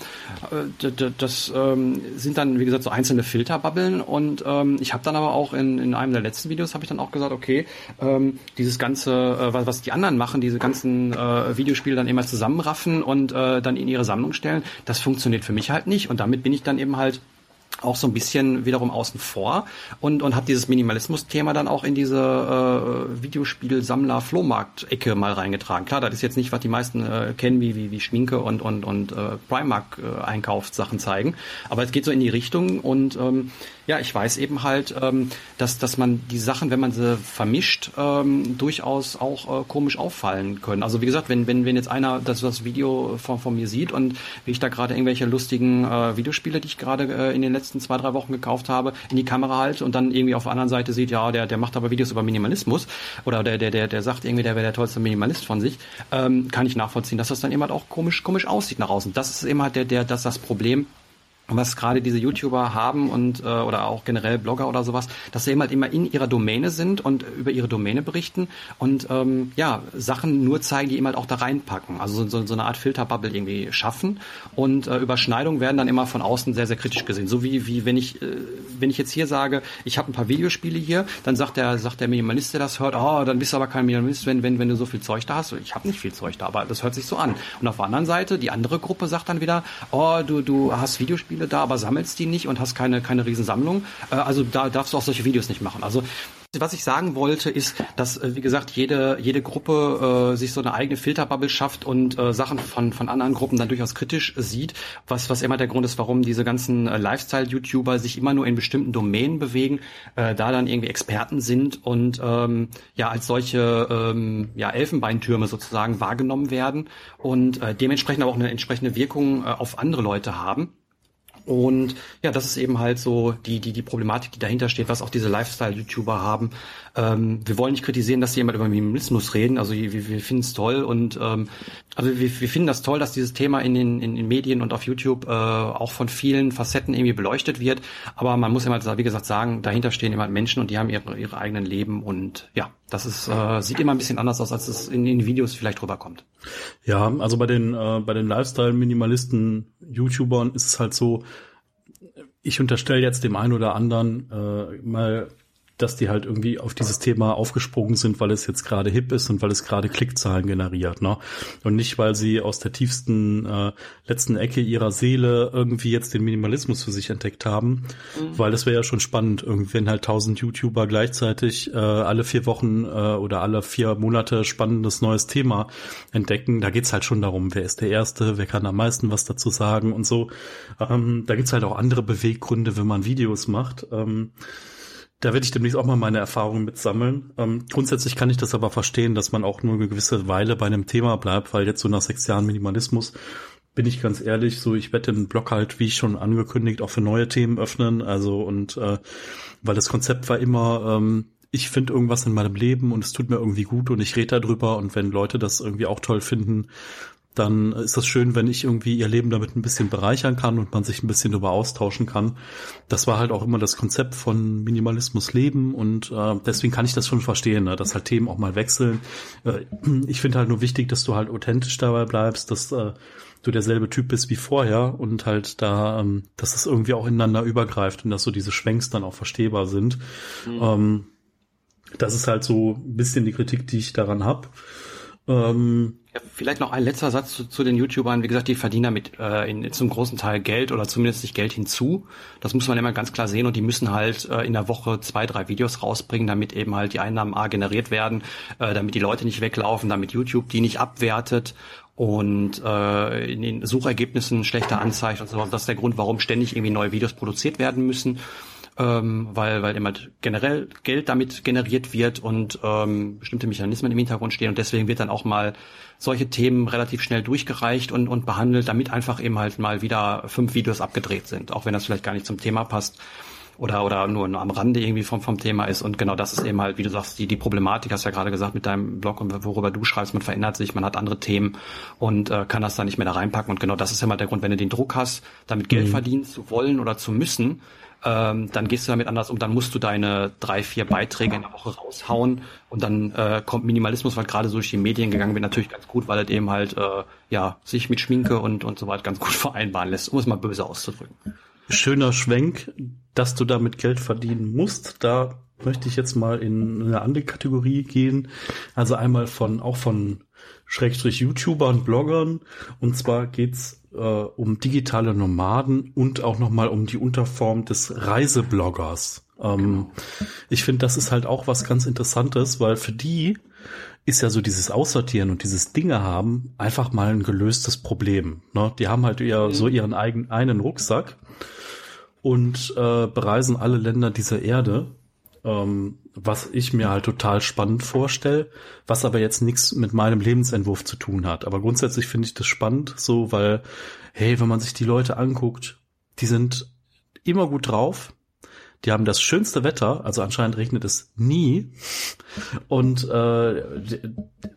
äh, das ähm, sind dann, wie gesagt, so einzelne Filterbubbeln. Und ähm, ich habe dann aber auch in, in einem der letzten Videos habe ich dann auch gesagt, okay, ähm, dieses ganze, äh, was, was die anderen machen, diese ganzen äh, Videospiele dann immer zusammenraffen und äh, dann in ihre Sammlung stellen, das funktioniert für mich halt nicht. Und damit bin ich dann eben halt auch so ein bisschen wiederum außen vor und, und habe dieses Minimalismus-Thema dann auch in diese äh, Videospiel-Sammler-Flohmarkt-Ecke mal reingetragen. Klar, das ist jetzt nicht, was die meisten äh, kennen, wie, wie, wie Schminke und, und, und äh, Primark-Einkaufssachen äh, zeigen, aber es geht so in die Richtung und ähm, ja, ich weiß eben halt, ähm, dass, dass man die Sachen, wenn man sie vermischt, ähm, durchaus auch äh, komisch auffallen können. Also wie gesagt, wenn, wenn, wenn jetzt einer das, das Video von, von mir sieht und wie ich da gerade irgendwelche lustigen äh, Videospiele, die ich gerade äh, in den letzten zwei, drei Wochen gekauft habe, in die Kamera halte und dann irgendwie auf der anderen Seite sieht, ja, der, der macht aber Videos über Minimalismus oder der, der, der, der sagt irgendwie, der wäre der tollste Minimalist von sich, ähm, kann ich nachvollziehen, dass das dann eben halt auch komisch, komisch aussieht nach außen. Das ist eben halt der, der, das, das Problem, was gerade diese YouTuber haben und äh, oder auch generell Blogger oder sowas, dass sie eben halt immer in ihrer Domäne sind und über ihre Domäne berichten und ähm, ja Sachen nur zeigen, die eben halt auch da reinpacken, also so, so eine Art Filterbubble irgendwie schaffen und äh, Überschneidungen werden dann immer von außen sehr sehr kritisch gesehen, so wie wie wenn ich äh, wenn ich jetzt hier sage, ich habe ein paar Videospiele hier, dann sagt der sagt der Minimalist, der das hört, oh, dann bist du aber kein Minimalist, wenn wenn wenn du so viel Zeug da hast. Ich habe nicht viel Zeug da, aber das hört sich so an. Und auf der anderen Seite die andere Gruppe sagt dann wieder, oh, du du hast Videospiele Spiele da, aber sammelst die nicht und hast keine, keine Riesensammlung. Äh, also da darfst du auch solche Videos nicht machen. Also was ich sagen wollte, ist, dass, äh, wie gesagt, jede, jede Gruppe äh, sich so eine eigene Filterbubble schafft und äh, Sachen von, von anderen Gruppen dann durchaus kritisch sieht, was, was immer der Grund ist, warum diese ganzen äh, Lifestyle-YouTuber sich immer nur in bestimmten Domänen bewegen, äh, da dann irgendwie Experten sind und ähm, ja als solche ähm, ja, Elfenbeintürme sozusagen wahrgenommen werden und äh, dementsprechend aber auch eine entsprechende Wirkung äh, auf andere Leute haben. Und ja, das ist eben halt so die, die, die Problematik, die dahinter steht, was auch diese Lifestyle-YouTuber haben. Ähm, wir wollen nicht kritisieren, dass immer über Minimalismus reden. Also wir, wir finden es toll und ähm, also wir, wir finden das toll, dass dieses Thema in den, in den Medien und auf YouTube äh, auch von vielen Facetten irgendwie beleuchtet wird. Aber man muss immer, wie gesagt, sagen, dahinter stehen immer Menschen und die haben ihre, ihre eigenen Leben und ja, das ist, äh, sieht immer ein bisschen anders aus, als es in den Videos vielleicht rüberkommt. Ja, also bei den, äh, den Lifestyle-Minimalisten, YouTubern ist es halt so, ich unterstelle jetzt dem einen oder anderen äh, mal dass die halt irgendwie auf dieses Thema aufgesprungen sind, weil es jetzt gerade hip ist und weil es gerade Klickzahlen generiert, ne? Und nicht, weil sie aus der tiefsten äh, letzten Ecke ihrer Seele irgendwie jetzt den Minimalismus für sich entdeckt haben, mhm. weil das wäre ja schon spannend, irgendwie wenn halt tausend YouTuber gleichzeitig äh, alle vier Wochen äh, oder alle vier Monate spannendes neues Thema entdecken. Da geht's halt schon darum, wer ist der Erste, wer kann am meisten was dazu sagen und so. Ähm, da gibt's halt auch andere Beweggründe, wenn man Videos macht. Ähm, da werde ich demnächst auch mal meine Erfahrungen mit sammeln. Ähm, grundsätzlich kann ich das aber verstehen, dass man auch nur eine gewisse Weile bei einem Thema bleibt, weil jetzt so nach sechs Jahren Minimalismus bin ich ganz ehrlich, so ich werde den Blog halt, wie schon angekündigt, auch für neue Themen öffnen. Also und äh, weil das Konzept war immer, ähm, ich finde irgendwas in meinem Leben und es tut mir irgendwie gut und ich rede darüber und wenn Leute das irgendwie auch toll finden, dann ist das schön, wenn ich irgendwie ihr Leben damit ein bisschen bereichern kann und man sich ein bisschen darüber austauschen kann. Das war halt auch immer das Konzept von Minimalismus leben und äh, deswegen kann ich das schon verstehen, ne, dass halt Themen auch mal wechseln. Äh, ich finde halt nur wichtig, dass du halt authentisch dabei bleibst, dass äh, du derselbe Typ bist wie vorher und halt da, ähm, dass es irgendwie auch ineinander übergreift und dass so diese Schwenks dann auch verstehbar sind. Mhm. Ähm, das ist halt so ein bisschen die Kritik, die ich daran habe. Ähm, ja, vielleicht noch ein letzter Satz zu, zu, den YouTubern. Wie gesagt, die verdienen damit äh, in, zum großen Teil Geld oder zumindest nicht Geld hinzu. Das muss man immer ganz klar sehen und die müssen halt äh, in der Woche zwei, drei Videos rausbringen, damit eben halt die Einnahmen A generiert werden, äh, damit die Leute nicht weglaufen, damit YouTube die nicht abwertet und äh, in den Suchergebnissen schlechter anzeigt und so. Das ist der Grund, warum ständig irgendwie neue Videos produziert werden müssen ähm, weil, weil immer generell Geld damit generiert wird und ähm, bestimmte Mechanismen im Hintergrund stehen und deswegen wird dann auch mal solche Themen relativ schnell durchgereicht und, und behandelt, damit einfach eben halt mal wieder fünf Videos abgedreht sind, auch wenn das vielleicht gar nicht zum Thema passt oder oder nur, nur am Rande irgendwie vom vom Thema ist und genau das ist eben halt wie du sagst die die Problematik hast du ja gerade gesagt mit deinem Blog und worüber du schreibst man verändert sich man hat andere Themen und äh, kann das da nicht mehr da reinpacken und genau das ist ja mal der Grund wenn du den Druck hast damit Geld mhm. verdienen zu wollen oder zu müssen ähm, dann gehst du damit anders um, dann musst du deine drei, vier Beiträge in der Woche raushauen und dann äh, kommt Minimalismus, weil gerade so durch die Medien gegangen wird, natürlich ganz gut, weil es eben halt äh, ja sich mit Schminke und, und so weiter ganz gut vereinbaren lässt, um es mal böse auszudrücken. Schöner Schwenk, dass du damit Geld verdienen musst. Da möchte ich jetzt mal in eine andere Kategorie gehen. Also einmal von auch von Schrägstrich YouTubern, Bloggern. Und zwar geht's äh, um digitale Nomaden und auch nochmal um die Unterform des Reisebloggers. Ähm, genau. Ich finde, das ist halt auch was ganz Interessantes, weil für die ist ja so dieses Aussortieren und dieses Dinge haben einfach mal ein gelöstes Problem. Ne? Die haben halt eher mhm. so ihren eigenen einen Rucksack und äh, bereisen alle Länder dieser Erde ähm, was ich mir halt total spannend vorstelle, was aber jetzt nichts mit meinem Lebensentwurf zu tun hat. Aber grundsätzlich finde ich das spannend, so weil, hey, wenn man sich die Leute anguckt, die sind immer gut drauf, die haben das schönste Wetter, also anscheinend regnet es nie. Und äh,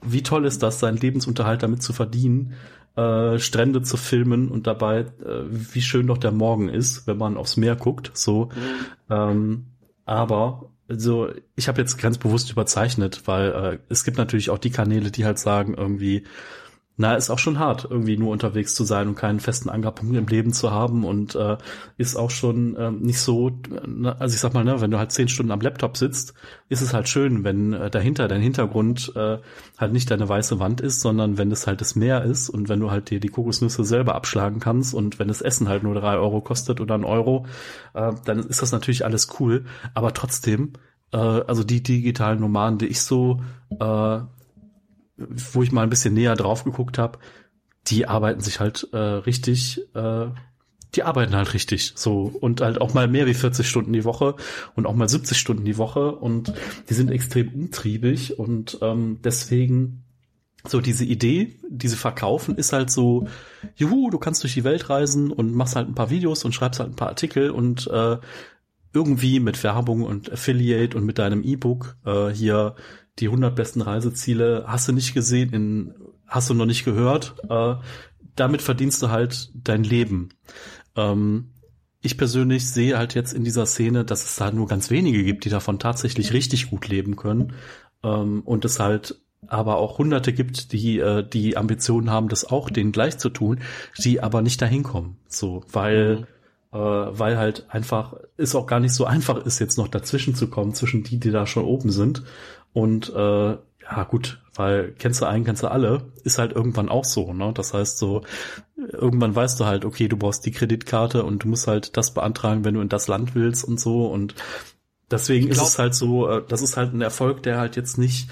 wie toll ist das, seinen Lebensunterhalt damit zu verdienen, äh, Strände zu filmen und dabei, äh, wie schön doch der Morgen ist, wenn man aufs Meer guckt. So, mhm. ähm, aber also ich habe jetzt ganz bewusst überzeichnet, weil äh, es gibt natürlich auch die Kanäle, die halt sagen irgendwie, na, ist auch schon hart, irgendwie nur unterwegs zu sein und keinen festen Ankerpunkt im Leben zu haben und äh, ist auch schon äh, nicht so, also ich sag mal, ne, wenn du halt zehn Stunden am Laptop sitzt, ist es halt schön, wenn äh, dahinter dein Hintergrund äh, halt nicht deine weiße Wand ist, sondern wenn es halt das Meer ist und wenn du halt dir die Kokosnüsse selber abschlagen kannst und wenn das Essen halt nur drei Euro kostet oder ein Euro, äh, dann ist das natürlich alles cool, aber trotzdem, äh, also die digitalen Nomaden, die ich so äh, wo ich mal ein bisschen näher drauf geguckt habe, die arbeiten sich halt äh, richtig, äh, die arbeiten halt richtig. So und halt auch mal mehr wie 40 Stunden die Woche und auch mal 70 Stunden die Woche und die sind extrem umtriebig und ähm, deswegen so diese Idee, diese verkaufen, ist halt so, juhu, du kannst durch die Welt reisen und machst halt ein paar Videos und schreibst halt ein paar Artikel und äh, irgendwie mit Werbung und Affiliate und mit deinem E-Book äh, hier die 100 besten Reiseziele hast du nicht gesehen, in, hast du noch nicht gehört. Äh, damit verdienst du halt dein Leben. Ähm, ich persönlich sehe halt jetzt in dieser Szene, dass es da nur ganz wenige gibt, die davon tatsächlich richtig gut leben können. Ähm, und es halt aber auch Hunderte gibt, die äh, die Ambitionen haben, das auch denen gleich zu tun, die aber nicht dahin kommen. So, weil mhm äh, weil halt einfach es auch gar nicht so einfach ist, jetzt noch dazwischen zu kommen, zwischen die, die da schon oben sind. Und äh, ja gut, weil kennst du einen, kennst du alle, ist halt irgendwann auch so, ne? Das heißt so, irgendwann weißt du halt, okay, du brauchst die Kreditkarte und du musst halt das beantragen, wenn du in das Land willst und so. Und deswegen glaub, ist es halt so, äh, das ist halt ein Erfolg, der halt jetzt nicht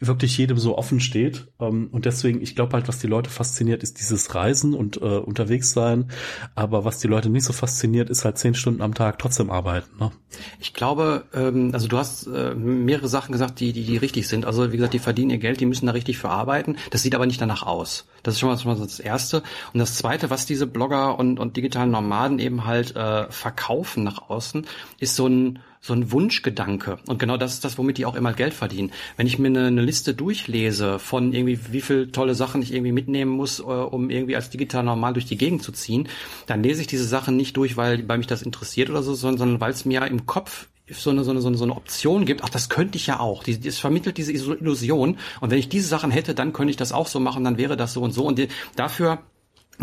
wirklich jedem so offen steht. Ähm, und deswegen, ich glaube halt, was die Leute fasziniert, ist dieses Reisen und äh, unterwegs sein. Aber was die Leute nicht so fasziniert, ist halt zehn Stunden am Tag trotzdem arbeiten. Ne? Ich glaube, ähm, also du hast äh, mehrere Sachen gesagt, die, die, die richtig sind. Also wie gesagt, die verdienen ihr Geld, die müssen da richtig für arbeiten. Das sieht aber nicht danach aus. Das ist schon mal, schon mal das Erste. Und das Zweite, was diese Blogger und, und digitalen Nomaden eben halt äh, verkaufen nach außen, ist so ein so ein Wunschgedanke. Und genau das ist das, womit die auch immer Geld verdienen. Wenn ich mir eine, eine Liste durchlese von irgendwie, wie viel tolle Sachen ich irgendwie mitnehmen muss, äh, um irgendwie als digital normal durch die Gegend zu ziehen, dann lese ich diese Sachen nicht durch, weil, weil mich das interessiert oder so, sondern weil es mir im Kopf so eine, so eine, so eine, Option gibt, ach, das könnte ich ja auch. Es vermittelt diese Illusion. Und wenn ich diese Sachen hätte, dann könnte ich das auch so machen, dann wäre das so und so. Und die, dafür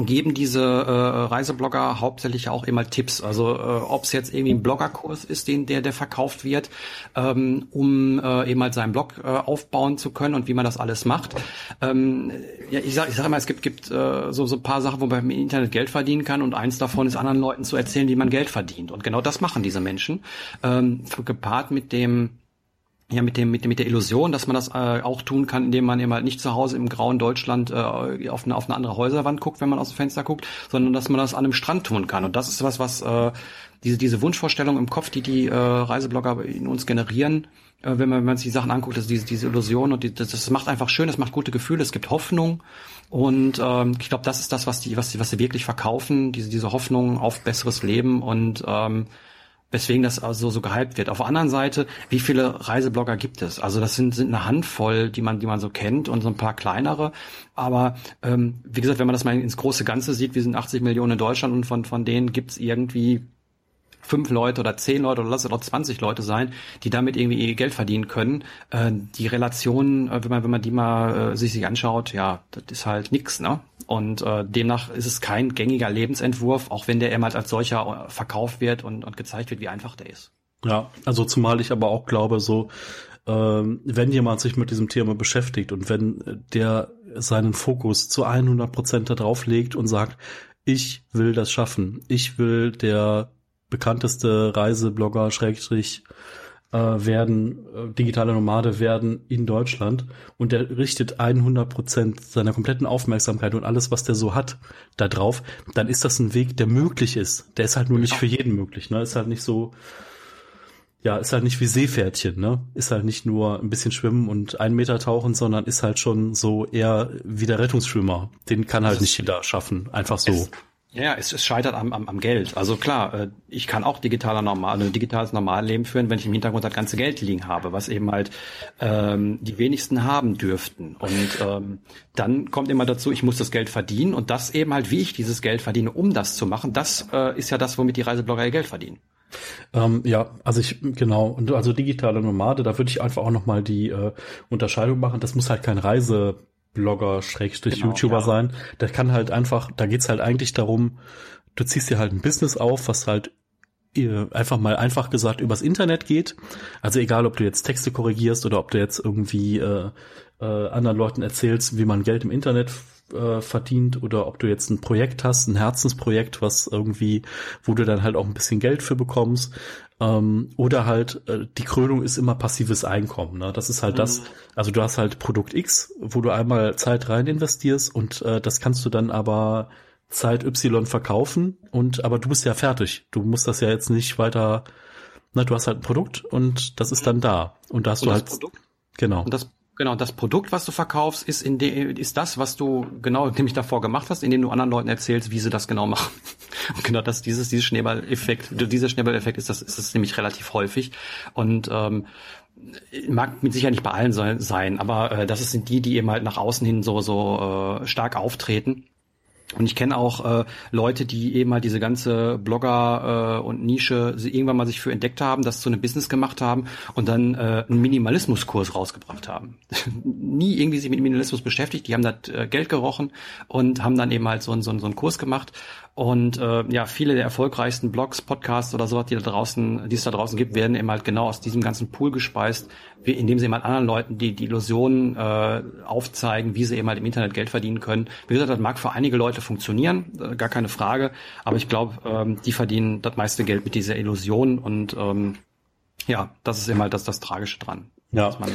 geben diese äh, Reiseblogger hauptsächlich auch immer Tipps. Also äh, ob es jetzt irgendwie ein Bloggerkurs ist, den der der verkauft wird, ähm, um äh, eben halt seinen Blog äh, aufbauen zu können und wie man das alles macht. Ähm, ja, ich sage ich sag immer, es gibt gibt äh, so so ein paar Sachen, wo man im Internet Geld verdienen kann und eins davon ist anderen Leuten zu erzählen, wie man Geld verdient. Und genau das machen diese Menschen ähm, gepaart mit dem ja mit dem mit, mit der Illusion, dass man das äh, auch tun kann, indem man eben halt nicht zu Hause im grauen Deutschland äh, auf eine auf eine andere Häuserwand guckt, wenn man aus dem Fenster guckt, sondern dass man das an einem Strand tun kann. Und das ist was, was äh, diese diese Wunschvorstellung im Kopf, die die äh, Reiseblogger in uns generieren, äh, wenn man wenn man sich die Sachen anguckt, dass diese diese Illusion und die, das, das macht einfach schön, es macht gute Gefühle, es gibt Hoffnung und ähm, ich glaube, das ist das, was die was die was sie wirklich verkaufen, diese diese Hoffnung auf besseres Leben und ähm, weswegen das also so gehypt wird. Auf der anderen Seite, wie viele Reiseblogger gibt es? Also das sind, sind eine Handvoll, die man, die man so kennt und so ein paar kleinere. Aber ähm, wie gesagt, wenn man das mal ins große Ganze sieht, wir sind 80 Millionen in Deutschland und von, von denen gibt's irgendwie fünf Leute oder zehn Leute oder lass es auch 20 Leute sein, die damit irgendwie ihr Geld verdienen können. Äh, die Relation, äh, wenn man wenn man die mal äh, sich sich anschaut, ja, das ist halt nix, ne? Und äh, demnach ist es kein gängiger Lebensentwurf, auch wenn der immer als solcher äh, verkauft wird und, und gezeigt wird, wie einfach der ist. Ja, also zumal ich aber auch glaube, so ähm, wenn jemand sich mit diesem Thema beschäftigt und wenn der seinen Fokus zu 100 Prozent darauf legt und sagt, ich will das schaffen, ich will der bekannteste Reiseblogger, Schrägstrich, äh, werden, äh, digitale Nomade werden in Deutschland und der richtet 100 Prozent seiner kompletten Aufmerksamkeit und alles, was der so hat, da drauf, dann ist das ein Weg, der möglich ist. Der ist halt nur nicht für jeden möglich, ne? Ist halt nicht so, ja, ist halt nicht wie Seepferdchen, ne? Ist halt nicht nur ein bisschen schwimmen und einen Meter tauchen, sondern ist halt schon so eher wie der Rettungsschwimmer. Den kann halt nicht jeder schaffen, einfach so. Es Ja, es, es scheitert am, am, am Geld. Also klar, äh, ich kann auch digitaler normal, ein digitales Normalleben führen, wenn ich im Hintergrund das ganze Geld liegen habe, was eben halt ähm, die wenigsten haben dürften. Und ähm, dann kommt immer dazu, ich muss das Geld verdienen und das eben halt, wie ich dieses Geld verdiene, um das zu machen, das äh, ist ja das, womit die Reiseblogger ihr Geld verdienen. Ähm, ja, also ich, genau, und also digitale Nomade, da würde ich einfach auch nochmal die äh, Unterscheidung machen, das muss halt kein Reise Blogger, Schrägstrich, genau, YouTuber ja. sein. Der kann halt einfach, da geht's halt eigentlich darum, du ziehst dir halt ein Business auf, was halt einfach mal einfach gesagt übers Internet geht. Also egal, ob du jetzt Texte korrigierst oder ob du jetzt irgendwie äh, äh, anderen Leuten erzählst, wie man Geld im Internet äh, verdient oder ob du jetzt ein Projekt hast, ein Herzensprojekt, was irgendwie, wo du dann halt auch ein bisschen Geld für bekommst. Ähm, oder halt, äh, die Krönung ist immer passives Einkommen. Ne? Das ist halt mhm. das, also du hast halt Produkt X, wo du einmal Zeit rein investierst und äh, das kannst du dann aber Zeit Y verkaufen und aber du bist ja fertig. Du musst das ja jetzt nicht weiter, na, du hast halt ein Produkt und das ist dann da. Und da hast und du halt. Produkt? Genau. Und das Genau, das Produkt, was du verkaufst, ist in de, ist das, was du genau nämlich davor gemacht hast, indem du anderen Leuten erzählst, wie sie das genau machen. Und genau das, dieses, dieses Schneeballeffekt, dieser Schneeballeffekt ist das, ist das nämlich relativ häufig. Und ähm, mag mit Sicherheit nicht bei allen sein, aber äh, das sind die, die eben halt nach außen hin so so äh, stark auftreten und ich kenne auch äh, Leute, die eben halt diese ganze Blogger äh, und Nische irgendwann mal sich für entdeckt haben, das zu einem Business gemacht haben und dann äh, einen Minimalismuskurs rausgebracht haben. Nie irgendwie sich mit Minimalismus beschäftigt, die haben da äh, Geld gerochen und haben dann eben halt so, so, so einen Kurs gemacht und äh, ja, viele der erfolgreichsten Blogs, Podcasts oder sowas, die da draußen, die es da draußen gibt, werden eben halt genau aus diesem ganzen Pool gespeist, indem sie eben halt anderen Leuten die, die Illusionen äh, aufzeigen, wie sie eben halt im Internet Geld verdienen können. Wie gesagt, das mag für einige Leute funktionieren, äh, gar keine Frage, aber ich glaube, ähm, die verdienen das meiste Geld mit dieser Illusion und ähm, ja, das ist eben halt das, das Tragische dran. Ja. Man,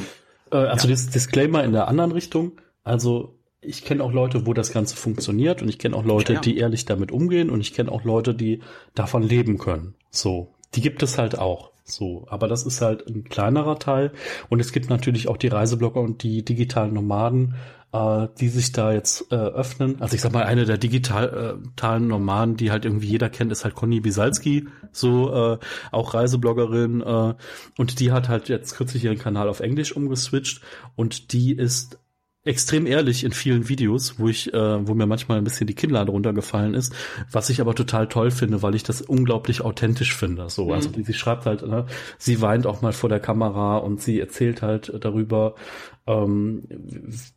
äh, also ja. das Disclaimer in der anderen Richtung, also ich kenne auch Leute, wo das Ganze funktioniert und ich kenne auch Leute, ja, ja. die ehrlich damit umgehen und ich kenne auch Leute, die davon leben können. So, die gibt es halt auch. So, aber das ist halt ein kleinerer Teil und es gibt natürlich auch die Reiseblogger und die digitalen Nomaden, äh, die sich da jetzt äh, öffnen. Also ich sag mal, eine der digitalen äh, Nomaden, die halt irgendwie jeder kennt, ist halt Conny Bisalski, so äh, auch Reisebloggerin äh, und die hat halt jetzt kürzlich ihren Kanal auf Englisch umgeswitcht und die ist extrem ehrlich in vielen Videos, wo ich, äh, wo mir manchmal ein bisschen die Kinnlade runtergefallen ist, was ich aber total toll finde, weil ich das unglaublich authentisch finde. So, mhm. also sie schreibt halt, ne, sie weint auch mal vor der Kamera und sie erzählt halt darüber, ähm,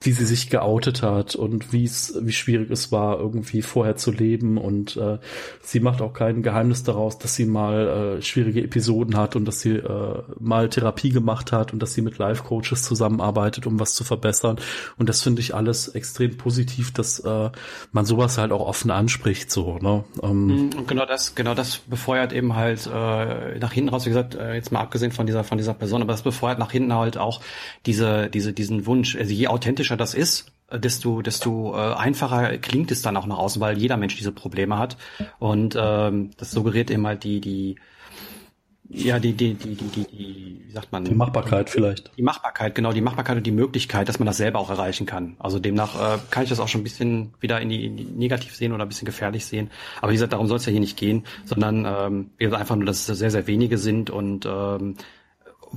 wie sie sich geoutet hat und wie es, wie schwierig es war, irgendwie vorher zu leben. Und äh, sie macht auch kein Geheimnis daraus, dass sie mal äh, schwierige Episoden hat und dass sie äh, mal Therapie gemacht hat und dass sie mit Life-Coaches zusammenarbeitet, um was zu verbessern. Und das finde ich alles extrem positiv, dass äh, man sowas halt auch offen anspricht. So, ne? Ähm, mhm, und genau das, genau das befeuert eben halt äh, nach hinten raus, wie gesagt, äh, jetzt mal abgesehen von dieser von dieser Person, aber das befeuert nach hinten halt auch diese diese diesen Wunsch. Also je authentischer das ist, desto desto äh, einfacher klingt es dann auch nach außen, weil jeder Mensch diese Probleme hat und ähm, das suggeriert eben halt die die ja, die, die, die, die, die, die, wie sagt man? Die Machbarkeit vielleicht. Die Machbarkeit, genau, die Machbarkeit und die Möglichkeit, dass man das selber auch erreichen kann. Also demnach äh, kann ich das auch schon ein bisschen wieder in die, in die negativ sehen oder ein bisschen gefährlich sehen. Aber wie gesagt, darum soll es ja hier nicht gehen, sondern ähm, einfach nur, dass es sehr, sehr wenige sind und ähm,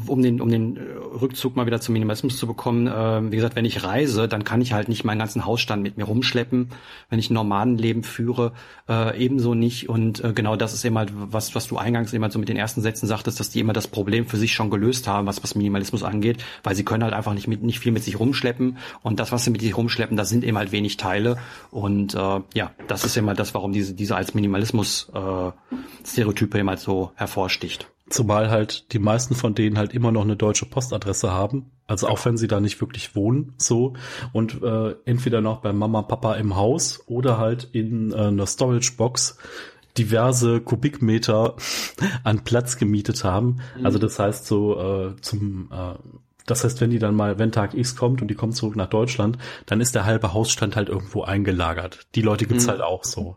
um den, um den äh, Rückzug mal wieder zum Minimalismus zu bekommen, äh, wie gesagt, wenn ich reise, dann kann ich halt nicht meinen ganzen Hausstand mit mir rumschleppen. Wenn ich ein Nomadenleben führe, äh, ebenso nicht. Und äh, genau das ist eben halt, was, was du eingangs immer so mit den ersten Sätzen sagtest, dass die immer das Problem für sich schon gelöst haben, was, was Minimalismus angeht, weil sie können halt einfach nicht mit, nicht viel mit sich rumschleppen. Und das, was sie mit sich rumschleppen, das sind eben halt wenig Teile. Und äh, ja, das ist immer das, warum diese, diese als Minimalismus äh, Stereotype eben halt so hervorsticht. Zumal halt die meisten von denen halt immer noch eine deutsche Postadresse haben. Also auch wenn sie da nicht wirklich wohnen, so. Und äh, entweder noch bei Mama, Papa im Haus oder halt in äh, einer Storage-Box diverse Kubikmeter an Platz gemietet haben. Mhm. Also das heißt so äh, zum äh, das heißt, wenn die dann mal, wenn Tag X kommt und die kommt zurück nach Deutschland, dann ist der halbe Hausstand halt irgendwo eingelagert. Die Leute gibt's mhm. halt auch so.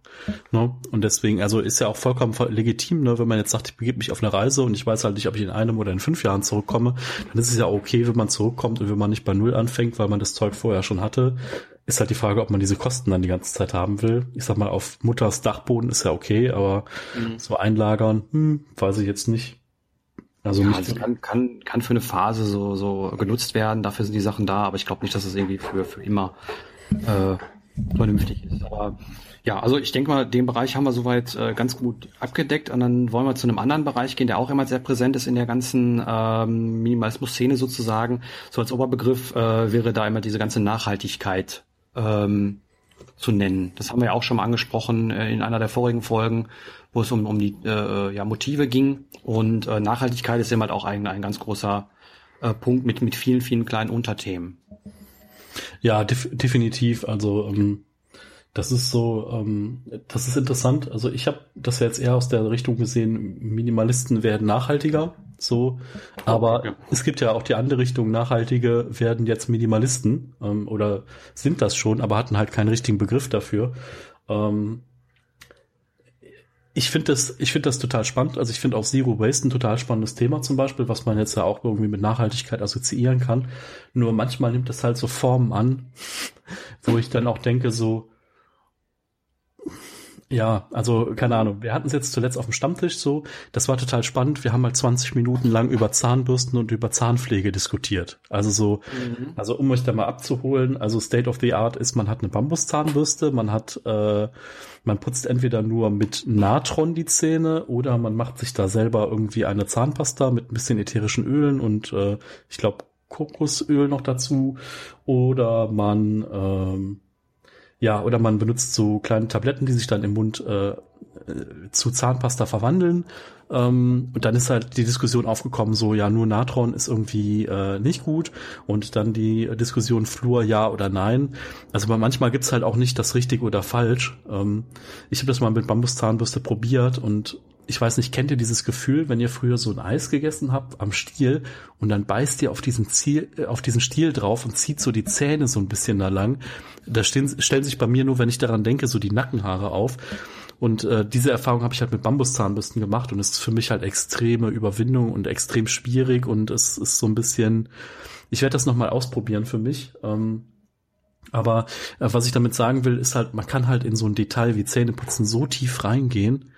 Ne? Und deswegen, also ist ja auch vollkommen legitim, ne, wenn man jetzt sagt, ich begebe mich auf eine Reise und ich weiß halt nicht, ob ich in einem oder in fünf Jahren zurückkomme, dann ist es ja okay, wenn man zurückkommt und wenn man nicht bei Null anfängt, weil man das Zeug vorher schon hatte ist halt die Frage, ob man diese Kosten dann die ganze Zeit haben will. Ich sag mal, auf Mutters Dachboden ist ja okay, aber mhm. so einlagern, hm, weiß ich jetzt nicht. Also, ja, also kann, kann, kann für eine Phase so, so genutzt werden, dafür sind die Sachen da, aber ich glaube nicht, dass es irgendwie für, für immer äh, vernünftig ist. Aber ja, also ich denke mal, den Bereich haben wir soweit äh, ganz gut abgedeckt und dann wollen wir zu einem anderen Bereich gehen, der auch immer sehr präsent ist in der ganzen ähm, Minimalismus-Szene sozusagen. So als Oberbegriff äh, wäre da immer diese ganze Nachhaltigkeit ähm, zu nennen. Das haben wir ja auch schon mal angesprochen äh, in einer der vorigen Folgen, wo es um, um die äh, ja, Motive ging. Und äh, Nachhaltigkeit ist immer halt auch ein, ein ganz großer äh, Punkt mit, mit vielen, vielen kleinen Unterthemen. Ja, def definitiv. Also ähm, das ist so, ähm, das ist interessant. Also ich habe das jetzt eher aus der Richtung gesehen, Minimalisten werden nachhaltiger, so. Aber ja. es gibt ja auch die andere Richtung, Nachhaltige werden jetzt Minimalisten ähm, oder sind das schon, aber hatten halt keinen richtigen Begriff dafür. Ähm, ich finde das, ich finde das total spannend. Also ich finde auch Zero Waste ein total spannendes Thema zum Beispiel, was man jetzt ja auch irgendwie mit Nachhaltigkeit assoziieren kann. Nur manchmal nimmt das halt so Formen an, wo ich dann auch denke so, ja, also keine Ahnung. Wir hatten es jetzt zuletzt auf dem Stammtisch so. Das war total spannend. Wir haben mal 20 Minuten lang über Zahnbürsten und über Zahnpflege diskutiert. Also so, mhm. also um euch da mal abzuholen. Also State of the Art ist, man hat eine Bambuszahnbürste, man hat, äh, man putzt entweder nur mit Natron die Zähne oder man macht sich da selber irgendwie eine Zahnpasta mit ein bisschen ätherischen Ölen und äh, ich glaube Kokosöl noch dazu oder man ähm, ja, oder man benutzt so kleine Tabletten, die sich dann im Mund äh, zu Zahnpasta verwandeln. Ähm, und dann ist halt die Diskussion aufgekommen, so ja, nur Natron ist irgendwie äh, nicht gut. Und dann die Diskussion Fluor ja oder nein. Also manchmal gibt's halt auch nicht das richtig oder falsch. Ähm, ich habe das mal mit Bambuszahnbürste probiert und ich weiß nicht, kennt ihr dieses Gefühl, wenn ihr früher so ein Eis gegessen habt am Stiel und dann beißt ihr auf diesen Ziel, äh, auf diesen Stiel drauf und zieht so die Zähne so ein bisschen da lang. Da stehen, stellen sich bei mir nur, wenn ich daran denke, so die Nackenhaare auf. Und äh, diese Erfahrung habe ich halt mit Bambuszahnbürsten gemacht und es ist für mich halt extreme Überwindung und extrem schwierig und es ist so ein bisschen, ich werde das nochmal ausprobieren für mich. Ähm, aber äh, was ich damit sagen will, ist halt, man kann halt in so ein Detail wie Zähneputzen so tief reingehen,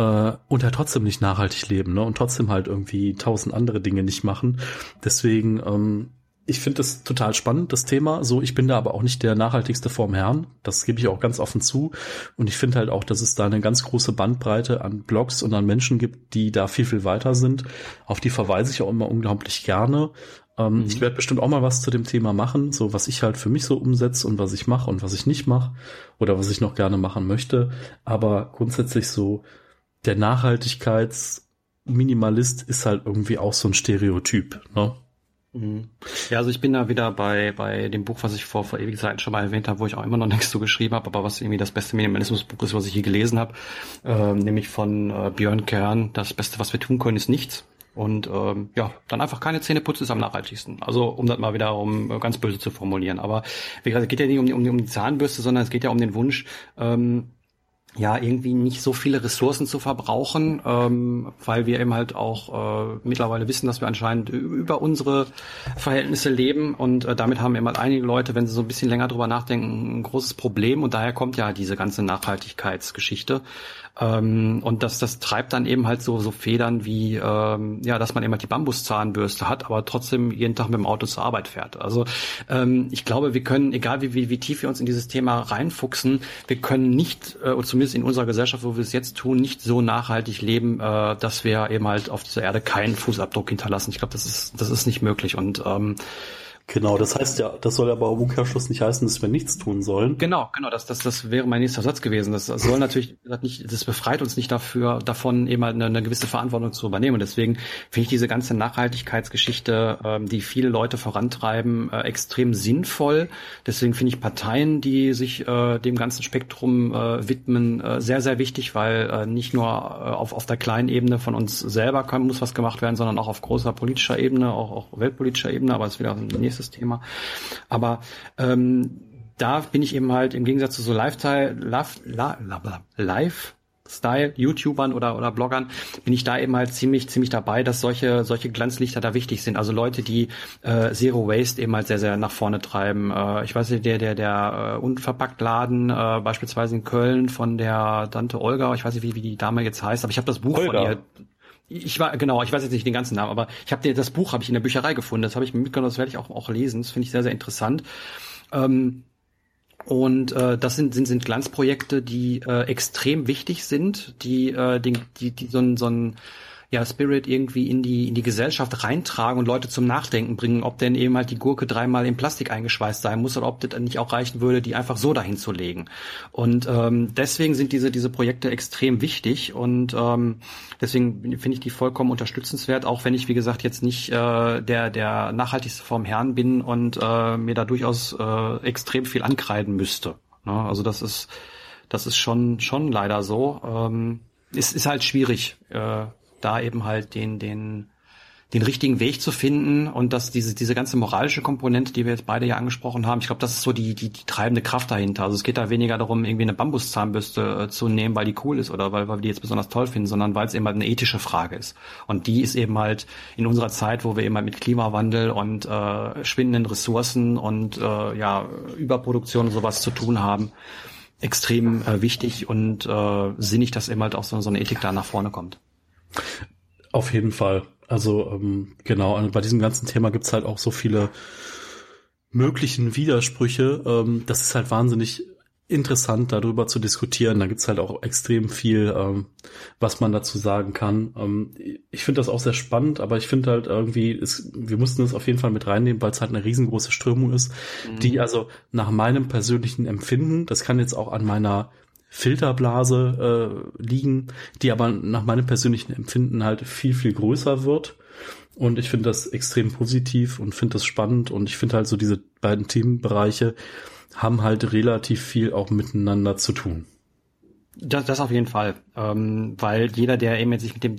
äh, und halt trotzdem nicht nachhaltig leben, ne? Und trotzdem halt irgendwie tausend andere Dinge nicht machen. Deswegen, ähm, ich finde das total spannend, das Thema. So, ich bin da aber auch nicht der nachhaltigste vorm Herrn. Das gebe ich auch ganz offen zu. Und ich finde halt auch, dass es da eine ganz große Bandbreite an Blogs und an Menschen gibt, die da viel, viel weiter sind. Auf die verweise ich auch immer unglaublich gerne. Ähm, mhm. Ich werde bestimmt auch mal was zu dem Thema machen, so was ich halt für mich so umsetze und was ich mache und was ich nicht mache oder was ich noch gerne machen möchte. Aber grundsätzlich so, der Nachhaltigkeitsminimalist ist halt irgendwie auch so ein Stereotyp, ne? Mhm. Ja, also ich bin da wieder bei, bei dem Buch, was ich vor, vor ewigen Zeiten schon mal erwähnt habe, wo ich auch immer noch nichts zu geschrieben habe, aber was irgendwie das beste Minimalismusbuch ist, was ich je gelesen habe, äh, nämlich von äh, Björn Kern, das Beste, was wir tun können, ist nichts. Und ähm, ja, dann einfach keine Zähne putzen ist am nachhaltigsten. Also um das mal wieder um ganz böse zu formulieren. Aber wie gesagt, es geht ja nicht um, um, um die Zahnbürste, sondern es geht ja um den Wunsch, ähm, ja irgendwie nicht so viele Ressourcen zu verbrauchen, ähm, weil wir eben halt auch äh, mittlerweile wissen, dass wir anscheinend über unsere Verhältnisse leben und äh, damit haben eben halt einige Leute, wenn sie so ein bisschen länger drüber nachdenken, ein großes Problem und daher kommt ja diese ganze Nachhaltigkeitsgeschichte. Ähm, und das, das treibt dann eben halt so, so Federn wie, ähm, ja, dass man eben halt die Bambuszahnbürste hat, aber trotzdem jeden Tag mit dem Auto zur Arbeit fährt. Also ähm, ich glaube, wir können, egal wie, wie, wie tief wir uns in dieses Thema reinfuchsen, wir können nicht, äh, oder zumindest in unserer Gesellschaft, wo wir es jetzt tun, nicht so nachhaltig leben, äh, dass wir eben halt auf dieser Erde keinen Fußabdruck hinterlassen. Ich glaube, das ist, das ist nicht möglich. Und ähm, Genau, das heißt ja, das soll aber im Umkehrschluss nicht heißen, dass wir nichts tun sollen. Genau, genau, das, das, das wäre mein nächster Satz gewesen. Das soll natürlich das nicht, das befreit uns nicht dafür, davon eben halt eine, eine gewisse Verantwortung zu übernehmen. Und deswegen finde ich diese ganze Nachhaltigkeitsgeschichte, ähm, die viele Leute vorantreiben, äh, extrem sinnvoll. Deswegen finde ich Parteien, die sich äh, dem ganzen Spektrum äh, widmen, äh, sehr, sehr wichtig, weil äh, nicht nur äh, auf, auf der kleinen Ebene von uns selber kann, muss was gemacht werden, sondern auch auf großer politischer Ebene, auch, auch weltpolitischer Ebene, aber es wieder ein nächstes Thema. Aber ähm, da bin ich eben halt im Gegensatz zu so Lifestyle, Live, Live, Live Style, YouTubern oder, oder Bloggern, bin ich da eben halt ziemlich, ziemlich dabei, dass solche, solche Glanzlichter da wichtig sind. Also Leute, die äh, Zero Waste eben halt sehr, sehr nach vorne treiben. Äh, ich weiß nicht, der, der, der äh, unverpackt Laden, äh, beispielsweise in Köln von der Tante Olga, ich weiß nicht, wie, wie die Dame jetzt heißt, aber ich habe das Buch Olga. von ihr ich war genau, ich weiß jetzt nicht den ganzen Namen, aber ich habe das Buch habe ich in der Bücherei gefunden. Das habe ich mir mitgenommen, das werde ich auch auch lesen. Das finde ich sehr sehr interessant. Ähm, und äh, das sind, sind, sind Glanzprojekte, die äh, extrem wichtig sind, die, äh, die, die, die so ein, so ein ja, Spirit irgendwie in die, in die Gesellschaft reintragen und Leute zum Nachdenken bringen, ob denn eben halt die Gurke dreimal in Plastik eingeschweißt sein muss oder ob das nicht auch reichen würde, die einfach so dahin zu legen. Und ähm, deswegen sind diese, diese Projekte extrem wichtig und ähm, deswegen finde ich die vollkommen unterstützenswert, auch wenn ich, wie gesagt, jetzt nicht äh, der, der nachhaltigste vom Herrn bin und äh, mir da durchaus äh, extrem viel ankreiden müsste. Ne? Also das ist, das ist schon, schon leider so. Ähm, es ist halt schwierig, äh, da eben halt den, den, den richtigen Weg zu finden und dass diese, diese ganze moralische Komponente, die wir jetzt beide ja angesprochen haben, ich glaube, das ist so die, die, die treibende Kraft dahinter. Also es geht da weniger darum, irgendwie eine Bambuszahnbürste äh, zu nehmen, weil die cool ist oder weil, weil wir die jetzt besonders toll finden, sondern weil es eben halt eine ethische Frage ist. Und die ist eben halt in unserer Zeit, wo wir eben halt mit Klimawandel und äh, schwindenden Ressourcen und äh, ja, Überproduktion und sowas zu tun haben, extrem äh, wichtig und äh, sinnig, dass eben halt auch so, so eine Ethik da nach vorne kommt. Auf jeden Fall. Also ähm, genau, also bei diesem ganzen Thema gibt's halt auch so viele möglichen Widersprüche. Ähm, das ist halt wahnsinnig interessant, darüber zu diskutieren. Da gibt's halt auch extrem viel, ähm, was man dazu sagen kann. Ähm, ich finde das auch sehr spannend, aber ich finde halt irgendwie, es, wir mussten es auf jeden Fall mit reinnehmen, weil es halt eine riesengroße Strömung ist, mhm. die also nach meinem persönlichen Empfinden, das kann jetzt auch an meiner Filterblase äh, liegen, die aber nach meinem persönlichen Empfinden halt viel, viel größer wird. Und ich finde das extrem positiv und finde das spannend. Und ich finde halt so diese beiden Themenbereiche haben halt relativ viel auch miteinander zu tun. Das, das auf jeden Fall, ähm, weil jeder, der eben sich mit dem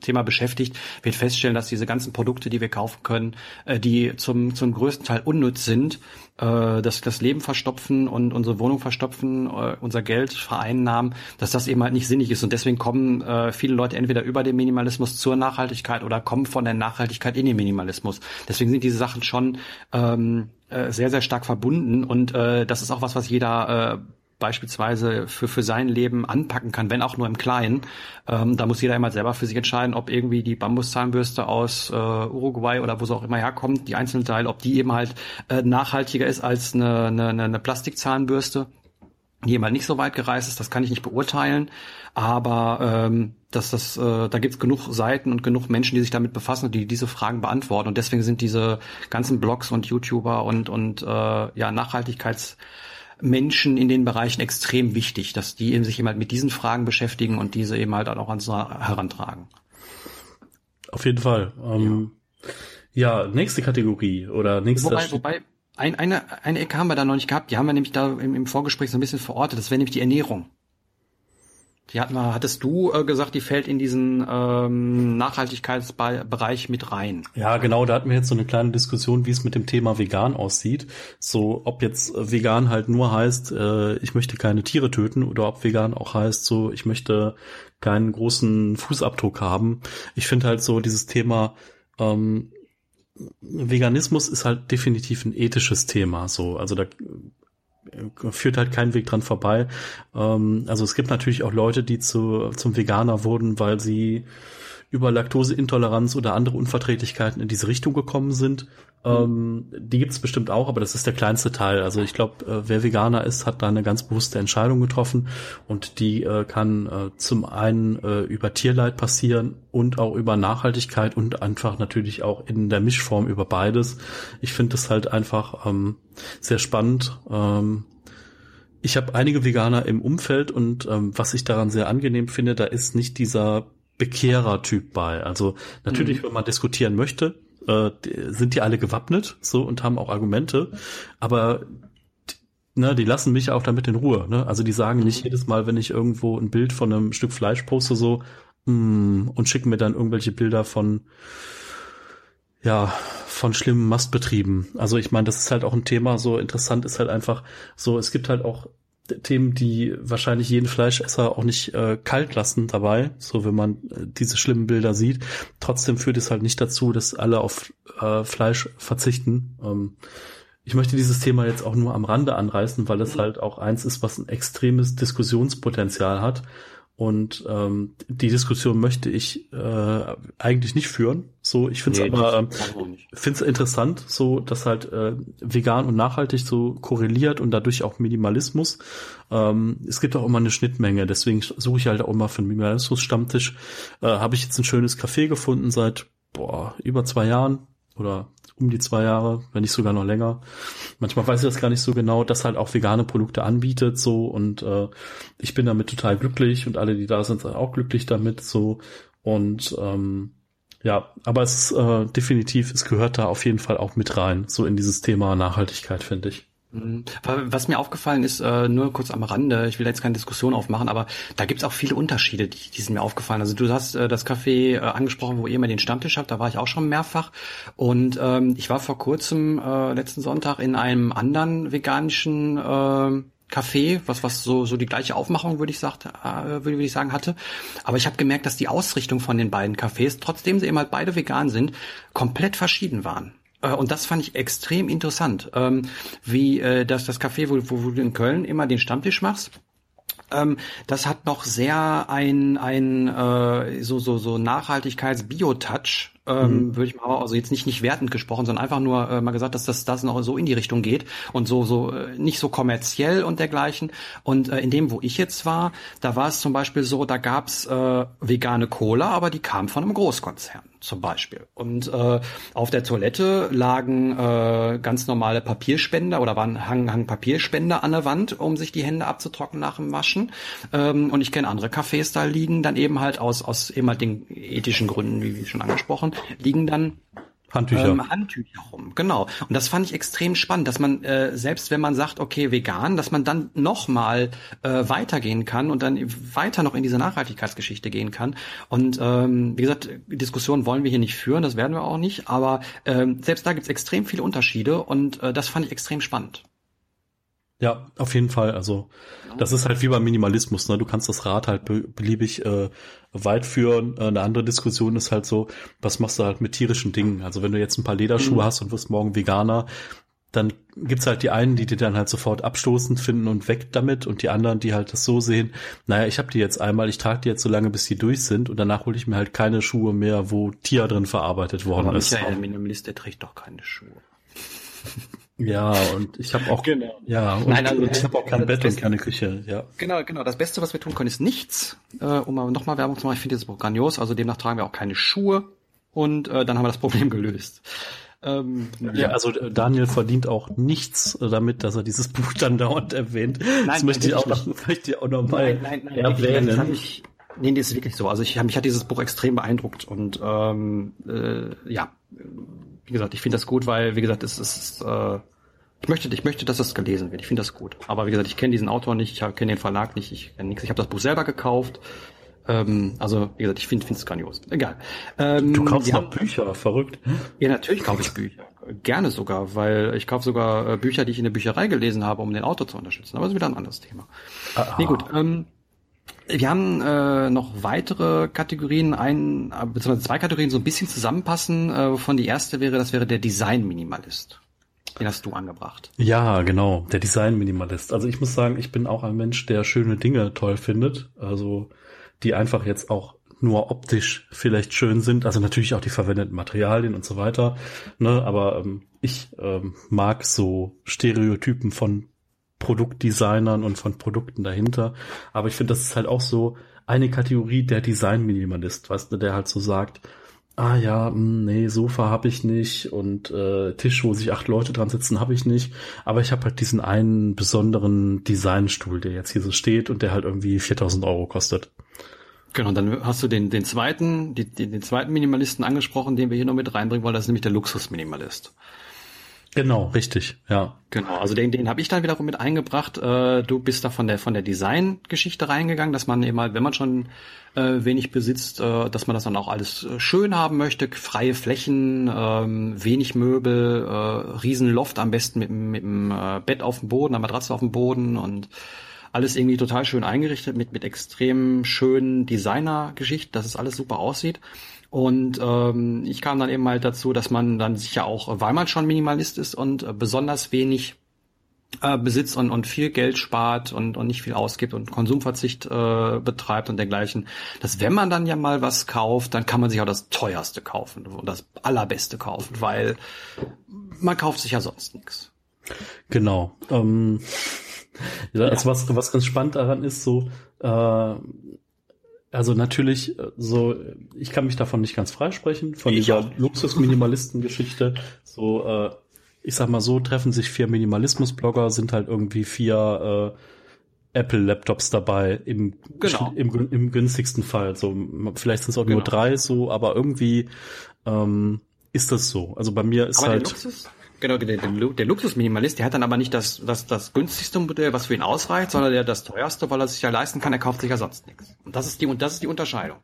Thema beschäftigt, wird feststellen, dass diese ganzen Produkte, die wir kaufen können, äh, die zum zum größten Teil unnütz sind, äh, das das Leben verstopfen und unsere Wohnung verstopfen, äh, unser Geld vereinnahmen, dass das eben halt nicht sinnig ist. Und deswegen kommen äh, viele Leute entweder über den Minimalismus zur Nachhaltigkeit oder kommen von der Nachhaltigkeit in den Minimalismus. Deswegen sind diese Sachen schon ähm, äh, sehr sehr stark verbunden. Und äh, das ist auch was, was jeder äh, beispielsweise für, für sein Leben anpacken kann, wenn auch nur im Kleinen. Ähm, da muss jeder immer selber für sich entscheiden, ob irgendwie die Bambuszahnbürste aus äh, Uruguay oder wo sie auch immer herkommt, die einzelnen Teile, ob die eben halt äh, nachhaltiger ist als eine, eine, eine Plastikzahnbürste die eben halt nicht so weit gereist ist, das kann ich nicht beurteilen, aber ähm, dass das, äh, da gibt's genug Seiten und genug Menschen, die sich damit befassen und die diese Fragen beantworten. Und deswegen sind diese ganzen Blogs und YouTuber und und äh, ja Nachhaltigkeits Menschen in den Bereichen extrem wichtig, dass die eben sich eben halt mit diesen Fragen beschäftigen und diese eben halt auch ans herantragen. Auf jeden Fall. Ähm, ja. ja. nächste Kategorie oder nächste. Wobei, wobei ein, eine, eine Ecke haben wir da noch nicht gehabt. Die haben wir nämlich da im, im Vorgespräch so ein bisschen verortet. Das wäre nämlich die Ernährung. Die hat mal, hattest du äh, gesagt, die fällt in diesen ähm, Nachhaltigkeitsbereich mit rein. Ja, genau, da hatten wir jetzt so eine kleine Diskussion, wie es mit dem Thema vegan aussieht. So, ob jetzt vegan halt nur heißt, äh, ich möchte keine Tiere töten oder ob vegan auch heißt, so, ich möchte keinen großen Fußabdruck haben. Ich finde halt so dieses Thema, ähm, Veganismus ist halt definitiv ein ethisches Thema, so, also da führt halt kein Weg dran vorbei. Ähm, also es gibt natürlich auch Leute, die zu, zum Veganer wurden, weil sie über Laktoseintoleranz oder andere Unverträglichkeiten in diese Richtung gekommen sind. Ähm, die gibt's bestimmt auch, aber das ist der kleinste Teil. Also ich glaube, äh, wer Veganer ist, hat da eine ganz bewusste Entscheidung getroffen und die äh, kann äh, zum einen äh, über Tierleid passieren und auch über Nachhaltigkeit und einfach natürlich auch in der Mischform über beides. Ich finde das halt einfach ähm, sehr spannend. Ähm, ich habe einige Veganer im Umfeld und ähm, was ich daran sehr angenehm finde, da ist nicht dieser Bekehrer-Typ bei. Also natürlich, mhm. wenn man diskutieren möchte, äh, sind die alle gewappnet so und haben auch Argumente, aber ne, die lassen mich auch damit in Ruhe. Ne? Also die sagen nicht mhm. jedes Mal, wenn ich irgendwo ein Bild von einem Stück Fleisch poste, so mm, und schicken mir dann irgendwelche Bilder von ja, von schlimmen Mastbetrieben. Also ich meine, das ist halt auch ein Thema, so interessant ist halt einfach so, es gibt halt auch Themen, die wahrscheinlich jeden Fleischesser auch nicht äh, kalt lassen dabei, so wenn man äh, diese schlimmen Bilder sieht. Trotzdem führt es halt nicht dazu, dass alle auf äh, Fleisch verzichten. Ähm, ich möchte dieses Thema jetzt auch nur am Rande anreißen, weil es halt auch eins ist, was ein extremes Diskussionspotenzial hat und ähm, die Diskussion möchte ich äh, eigentlich nicht führen. So, ich finde es nee, aber äh, finde es interessant, so dass halt äh, vegan und nachhaltig so korreliert und dadurch auch Minimalismus. Ähm, es gibt auch immer eine Schnittmenge, deswegen suche ich halt auch immer für einen Minimalismus-Stammtisch. Äh, Habe ich jetzt ein schönes Café gefunden seit boah, über zwei Jahren oder um die zwei Jahre, wenn nicht sogar noch länger. Manchmal weiß ich das gar nicht so genau, dass halt auch vegane Produkte anbietet so und äh, ich bin damit total glücklich und alle, die da sind, sind auch glücklich damit so und ähm, ja, aber es ist äh, definitiv, es gehört da auf jeden Fall auch mit rein, so in dieses Thema Nachhaltigkeit, finde ich. Mhm. Was mir aufgefallen ist, äh, nur kurz am Rande, ich will jetzt keine Diskussion aufmachen, aber da gibt's auch viele Unterschiede, die, die sind mir aufgefallen. Also du hast äh, das Café äh, angesprochen, wo ihr immer den Stammtisch habt, da war ich auch schon mehrfach. Und ähm, ich war vor kurzem, äh, letzten Sonntag, in einem anderen veganischen äh, Café, was was so so die gleiche Aufmachung würde ich sagt äh, würde ich sagen hatte, aber ich habe gemerkt, dass die Ausrichtung von den beiden Cafés, trotzdem sie eben halt beide vegan sind, komplett verschieden waren. Äh, und das fand ich extrem interessant, ähm, wie äh, das, Café, wo, wo, wo du in Köln immer den Stammtisch machst. Ähm, das hat noch sehr ein, ein äh, so, so, so Nachhaltigkeits-Bio-Touch ähm, mhm. würde ich mal, also jetzt nicht nicht wertend gesprochen, sondern einfach nur äh, mal gesagt, dass das das noch so in die Richtung geht und so so äh, nicht so kommerziell und dergleichen. Und äh, in dem, wo ich jetzt war, da war es zum Beispiel so, da gab's äh, vegane Cola, aber die kam von einem Großkonzern zum Beispiel. Und äh, auf der Toilette lagen äh, ganz normale Papierspender oder waren hang, hang Papierspender an der Wand, um sich die Hände abzutrocknen nach dem Waschen. Ähm, und ich kenne andere Cafés, da liegen dann eben halt aus aus eben halt den ethischen Gründen, wie, wie schon angesprochen, liegen dann Handtücher. Ähm, Handtücher rum, genau. Und das fand ich extrem spannend, dass man äh, selbst wenn man sagt, okay, vegan, dass man dann noch mal äh, weitergehen kann und dann weiter noch in diese Nachhaltigkeitsgeschichte gehen kann. Und ähm, wie gesagt, Diskussionen wollen wir hier nicht führen, das werden wir auch nicht. Aber ähm, selbst da gibt's extrem viele Unterschiede und äh, das fand ich extrem spannend. Ja, auf jeden Fall. Also das ist halt wie beim Minimalismus. Ne? Du kannst das Rad halt be beliebig äh, weit führen. Äh, eine andere Diskussion ist halt so, was machst du halt mit tierischen Dingen? Also wenn du jetzt ein paar Lederschuhe mhm. hast und wirst morgen Veganer, dann gibt's halt die einen, die dir dann halt sofort abstoßend finden und weg damit und die anderen, die halt das so sehen, naja, ich habe die jetzt einmal, ich trage die jetzt so lange, bis die durch sind und danach hole ich mir halt keine Schuhe mehr, wo Tier drin verarbeitet worden Aber ist. Michael, der Minimalist, der trägt doch keine Schuhe. Ja, und ich habe auch genau. ja, und Nein, also, ich habe auch kein Bett und keine Küche, ja. Genau, genau. Das Beste, was wir tun können, ist nichts. Äh, um mal nochmal Werbung zu machen, ich finde dieses Buch grandios, also demnach tragen wir auch keine Schuhe und äh, dann haben wir das Problem gelöst. Ähm, ja, ja, also äh, Daniel verdient auch nichts damit, dass er dieses Buch dann dauernd erwähnt. Nein, das möchte ich auch noch, möchte ich auch noch mal nein, nein, nein, erwähnen. Nein, ich, nee, das ist wirklich so. Also ich, mich hat dieses Buch extrem beeindruckt und ähm, äh, ja, wie gesagt, ich finde das gut, weil, wie gesagt, es ist, äh, ich möchte, ich möchte, dass das gelesen wird. Ich finde das gut. Aber wie gesagt, ich kenne diesen Autor nicht, ich kenne den Verlag nicht, ich kenne nichts. Ich habe das Buch selber gekauft. Ähm, also, wie gesagt, ich finde es grandios. Egal. Ähm, du kaufst noch Bücher, verrückt. Ja, natürlich kaufe ich Bücher. Gerne sogar, weil ich kaufe sogar äh, Bücher, die ich in der Bücherei gelesen habe, um den Autor zu unterstützen. Aber das ist wieder ein anderes Thema. Aha. Nee, gut. Ähm, wir haben äh, noch weitere Kategorien, ein, äh, beziehungsweise zwei Kategorien so ein bisschen zusammenpassen. Äh, wovon die erste wäre, das wäre der Design-Minimalist. Den hast du angebracht. Ja, genau, der Design-Minimalist. Also ich muss sagen, ich bin auch ein Mensch, der schöne Dinge toll findet. Also die einfach jetzt auch nur optisch vielleicht schön sind. Also natürlich auch die verwendeten Materialien und so weiter. Ne? Aber ähm, ich ähm, mag so Stereotypen von Produktdesignern und von Produkten dahinter. Aber ich finde, das ist halt auch so eine Kategorie der Design-Minimalist, weißt du, der halt so sagt, ah ja, mh, hm, nee, Sofa habe ich nicht und äh, Tisch, wo sich acht Leute dran sitzen, habe ich nicht. Aber ich habe halt diesen einen besonderen Designstuhl, der jetzt hier so steht und der halt irgendwie 4000 Euro kostet. Genau, dann hast du den, den zweiten, die, den, den zweiten Minimalisten angesprochen, den wir hier noch mit reinbringen wollen, das ist nämlich der Luxusminimalist. Genau, richtig, ja. Genau, also den, den habe ich dann wiederum mit eingebracht. Äh, du bist da von der von der Design-Geschichte reingegangen, dass man eben halt, wenn man schon äh, wenig besitzt, äh, dass man das dann auch alles äh, schön haben möchte, freie Flächen, ähm, wenig Möbel, äh, Riesenloft am besten mit, mit dem äh, Bett auf dem Boden, einer Matratze auf dem Boden und alles irgendwie total schön eingerichtet mit, mit extrem schönen Designer-Geschichten, dass es alles super aussieht. Und ähm, ich kam dann eben halt dazu, dass man dann sicher auch, weil man schon Minimalist ist und äh, besonders wenig äh, besitzt und, und viel Geld spart und, und nicht viel ausgibt und Konsumverzicht äh, betreibt und dergleichen, dass wenn man dann ja mal was kauft, dann kann man sich auch das teuerste kaufen und das allerbeste kaufen, weil man kauft sich ja sonst nichts. Genau. Ähm, ja, also was, was ganz spannend daran ist, so äh, also natürlich, äh, so, ich kann mich davon nicht ganz freisprechen, von ich dieser Luxus-Minimalisten-Geschichte. So, äh, ich sag mal so, treffen sich vier Minimalismus-Blogger, sind halt irgendwie vier äh, Apple-Laptops dabei im, genau. im, im günstigsten Fall. So, vielleicht sind es auch genau. nur drei so, aber irgendwie ähm, ist das so. Also bei mir ist aber halt. Genau, der, der Luxusminimalist, der hat dann aber nicht das, das, das günstigste Modell, was für ihn ausreicht, sondern der das teuerste, weil er sich ja leisten kann, er kauft sich ja sonst nichts. Und das ist die, und das ist die Unterscheidung.